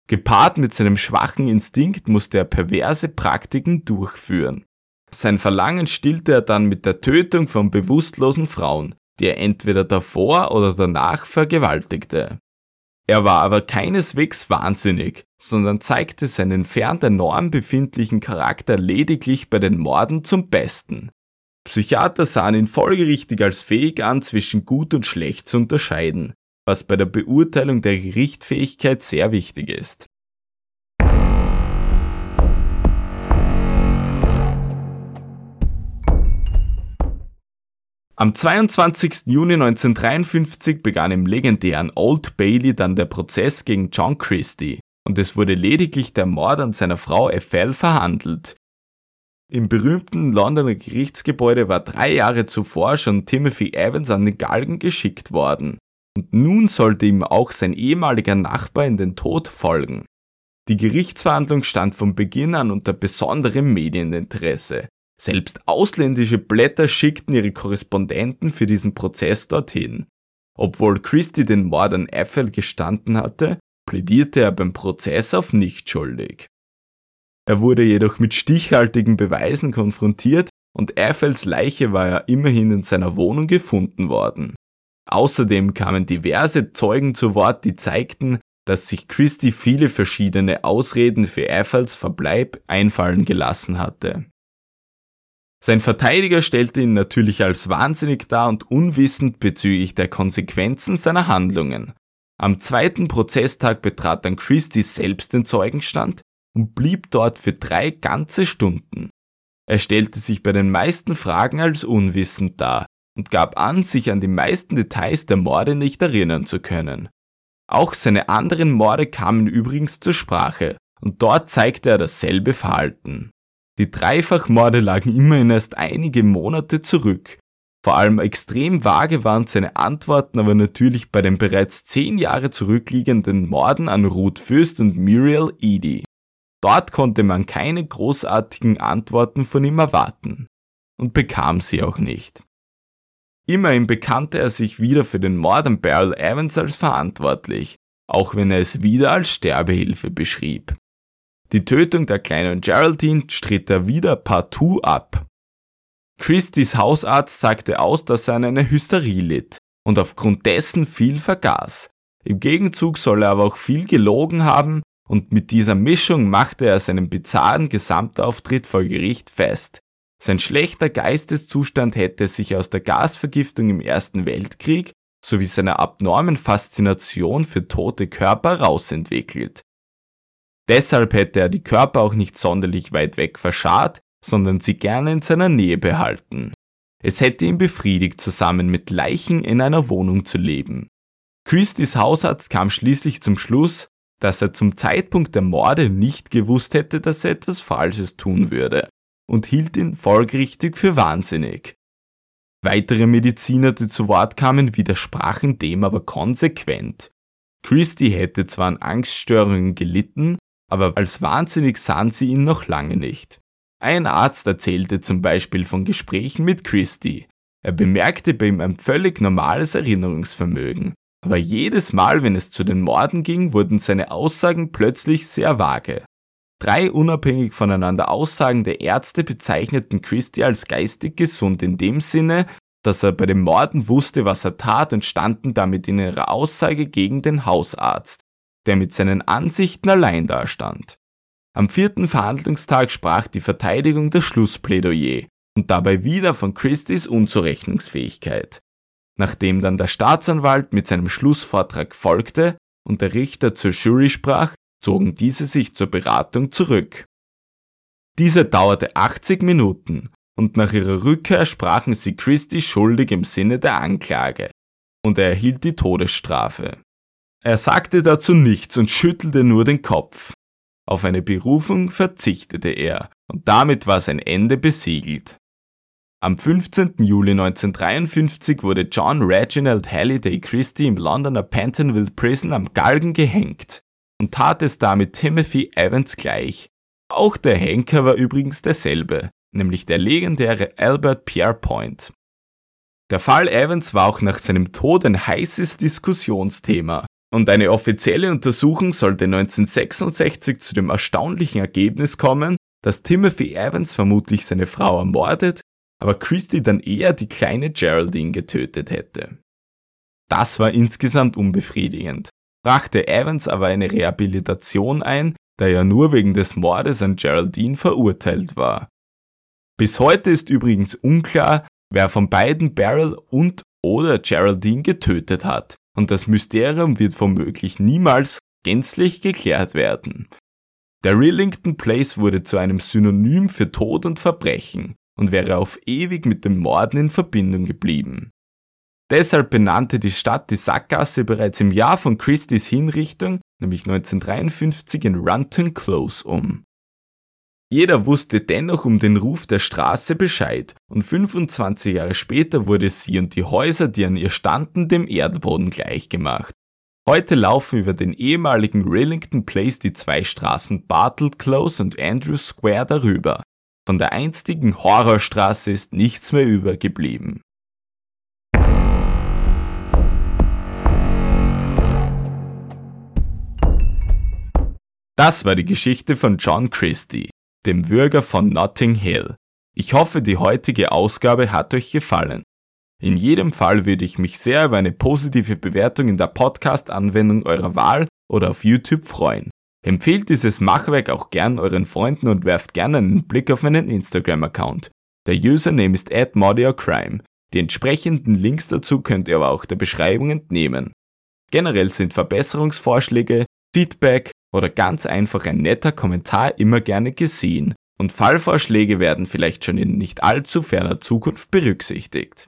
Gepaart mit seinem schwachen Instinkt musste er perverse Praktiken durchführen. Sein Verlangen stillte er dann mit der Tötung von bewusstlosen Frauen, die er entweder davor oder danach vergewaltigte. Er war aber keineswegs wahnsinnig, sondern zeigte seinen fern der Norm befindlichen Charakter lediglich bei den Morden zum Besten. Psychiater sahen ihn folgerichtig als fähig an, zwischen gut und schlecht zu unterscheiden, was bei der Beurteilung der Gerichtfähigkeit sehr wichtig ist. Am 22. Juni 1953 begann im legendären Old Bailey dann der Prozess gegen John Christie und es wurde lediglich der Mord an seiner Frau Ethel verhandelt. Im berühmten Londoner Gerichtsgebäude war drei Jahre zuvor schon Timothy Evans an den Galgen geschickt worden und nun sollte ihm auch sein ehemaliger Nachbar in den Tod folgen. Die Gerichtsverhandlung stand von Beginn an unter besonderem Medieninteresse. Selbst ausländische Blätter schickten ihre Korrespondenten für diesen Prozess dorthin. Obwohl Christie den Mord an Ethel gestanden hatte, plädierte er beim Prozess auf nicht schuldig. Er wurde jedoch mit stichhaltigen Beweisen konfrontiert und Ethels Leiche war ja immerhin in seiner Wohnung gefunden worden. Außerdem kamen diverse Zeugen zu Wort, die zeigten, dass sich Christie viele verschiedene Ausreden für Ethels Verbleib einfallen gelassen hatte. Sein Verteidiger stellte ihn natürlich als wahnsinnig dar und unwissend bezüglich der Konsequenzen seiner Handlungen. Am zweiten Prozesstag betrat dann Christie selbst den Zeugenstand und blieb dort für drei ganze Stunden. Er stellte sich bei den meisten Fragen als unwissend dar und gab an, sich an die meisten Details der Morde nicht erinnern zu können. Auch seine anderen Morde kamen übrigens zur Sprache, und dort zeigte er dasselbe Verhalten. Die Dreifachmorde lagen immerhin erst einige Monate zurück. Vor allem extrem vage waren seine Antworten aber natürlich bei den bereits zehn Jahre zurückliegenden Morden an Ruth Fürst und Muriel Edie. Dort konnte man keine großartigen Antworten von ihm erwarten. Und bekam sie auch nicht. Immerhin bekannte er sich wieder für den Mord an Beryl Evans als verantwortlich, auch wenn er es wieder als Sterbehilfe beschrieb. Die Tötung der kleinen Geraldine stritt er wieder partout ab. Christies Hausarzt sagte aus, dass er an einer Hysterie litt und aufgrund dessen viel vergaß. Im Gegenzug soll er aber auch viel gelogen haben und mit dieser Mischung machte er seinen bizarren Gesamtauftritt vor Gericht fest. Sein schlechter Geisteszustand hätte sich aus der Gasvergiftung im Ersten Weltkrieg sowie seiner abnormen Faszination für tote Körper rausentwickelt. Deshalb hätte er die Körper auch nicht sonderlich weit weg verscharrt, sondern sie gerne in seiner Nähe behalten. Es hätte ihn befriedigt, zusammen mit Leichen in einer Wohnung zu leben. Christies Hausarzt kam schließlich zum Schluss, dass er zum Zeitpunkt der Morde nicht gewusst hätte, dass er etwas Falsches tun würde und hielt ihn folgerichtig für wahnsinnig. Weitere Mediziner, die zu Wort kamen, widersprachen dem aber konsequent. Christie hätte zwar an Angststörungen gelitten, aber als wahnsinnig sahen sie ihn noch lange nicht. Ein Arzt erzählte zum Beispiel von Gesprächen mit Christie. Er bemerkte bei ihm ein völlig normales Erinnerungsvermögen. Aber jedes Mal, wenn es zu den Morden ging, wurden seine Aussagen plötzlich sehr vage. Drei unabhängig voneinander aussagende Ärzte bezeichneten Christie als geistig gesund in dem Sinne, dass er bei den Morden wusste, was er tat und standen damit in ihrer Aussage gegen den Hausarzt der mit seinen Ansichten allein dastand. Am vierten Verhandlungstag sprach die Verteidigung das Schlussplädoyer und dabei wieder von Christies Unzurechnungsfähigkeit. Nachdem dann der Staatsanwalt mit seinem Schlussvortrag folgte und der Richter zur Jury sprach, zogen diese sich zur Beratung zurück. Diese dauerte 80 Minuten und nach ihrer Rückkehr sprachen sie Christie schuldig im Sinne der Anklage und er erhielt die Todesstrafe. Er sagte dazu nichts und schüttelte nur den Kopf. Auf eine Berufung verzichtete er, und damit war sein Ende besiegelt. Am 15. Juli 1953 wurde John Reginald Halliday Christie im Londoner Pentonville Prison am Galgen gehängt und tat es damit Timothy Evans gleich. Auch der Henker war übrigens derselbe, nämlich der legendäre Albert Pierrepoint. Der Fall Evans war auch nach seinem Tod ein heißes Diskussionsthema und eine offizielle Untersuchung sollte 1966 zu dem erstaunlichen Ergebnis kommen, dass Timothy Evans vermutlich seine Frau ermordet, aber Christie dann eher die kleine Geraldine getötet hätte. Das war insgesamt unbefriedigend, brachte Evans aber eine Rehabilitation ein, da er nur wegen des Mordes an Geraldine verurteilt war. Bis heute ist übrigens unklar, wer von beiden Beryl und oder Geraldine getötet hat und das Mysterium wird womöglich niemals gänzlich geklärt werden. Der Rillington Place wurde zu einem Synonym für Tod und Verbrechen und wäre auf ewig mit dem Morden in Verbindung geblieben. Deshalb benannte die Stadt die Sackgasse bereits im Jahr von Christie's Hinrichtung, nämlich 1953 in Runton Close um. Jeder wusste dennoch um den Ruf der Straße Bescheid und 25 Jahre später wurde sie und die Häuser, die an ihr standen, dem Erdboden gleichgemacht. Heute laufen über den ehemaligen Rillington Place die zwei Straßen Bartle Close und Andrews Square darüber. Von der einstigen Horrorstraße ist nichts mehr übergeblieben. Das war die Geschichte von John Christie dem Bürger von Notting Hill. Ich hoffe, die heutige Ausgabe hat euch gefallen. In jedem Fall würde ich mich sehr über eine positive Bewertung in der Podcast-Anwendung eurer Wahl oder auf YouTube freuen. Empfehlt dieses Machwerk auch gern euren Freunden und werft gerne einen Blick auf meinen Instagram-Account. Der Username ist @modiacrime. Die entsprechenden Links dazu könnt ihr aber auch der Beschreibung entnehmen. Generell sind Verbesserungsvorschläge, Feedback oder ganz einfach ein netter Kommentar immer gerne gesehen und Fallvorschläge werden vielleicht schon in nicht allzu ferner Zukunft berücksichtigt.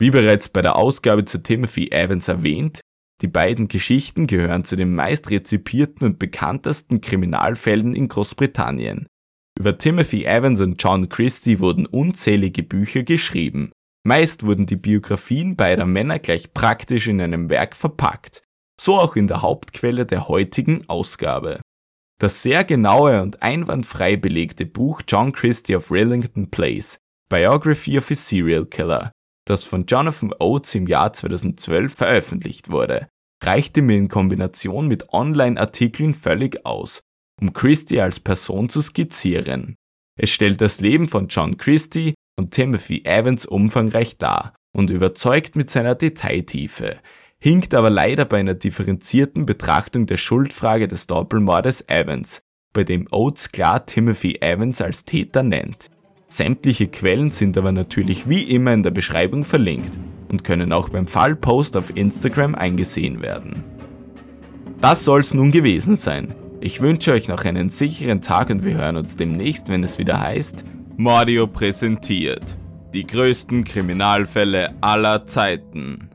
Wie bereits bei der Ausgabe zu Timothy Evans erwähnt, die beiden Geschichten gehören zu den meist rezipierten und bekanntesten Kriminalfällen in Großbritannien. Über Timothy Evans und John Christie wurden unzählige Bücher geschrieben. Meist wurden die Biografien beider Männer gleich praktisch in einem Werk verpackt so auch in der Hauptquelle der heutigen Ausgabe. Das sehr genaue und einwandfrei belegte Buch John Christie of Rillington Place, Biography of a Serial Killer, das von Jonathan Oates im Jahr 2012 veröffentlicht wurde, reichte mir in Kombination mit Online-Artikeln völlig aus, um Christie als Person zu skizzieren. Es stellt das Leben von John Christie und Timothy Evans umfangreich dar und überzeugt mit seiner Detailtiefe, hinkt aber leider bei einer differenzierten Betrachtung der Schuldfrage des Doppelmordes Evans, bei dem Oates klar Timothy Evans als Täter nennt. Sämtliche Quellen sind aber natürlich wie immer in der Beschreibung verlinkt und können auch beim Fallpost auf Instagram eingesehen werden. Das soll's nun gewesen sein. Ich wünsche euch noch einen sicheren Tag und wir hören uns demnächst, wenn es wieder heißt Mordio präsentiert. Die größten Kriminalfälle aller Zeiten.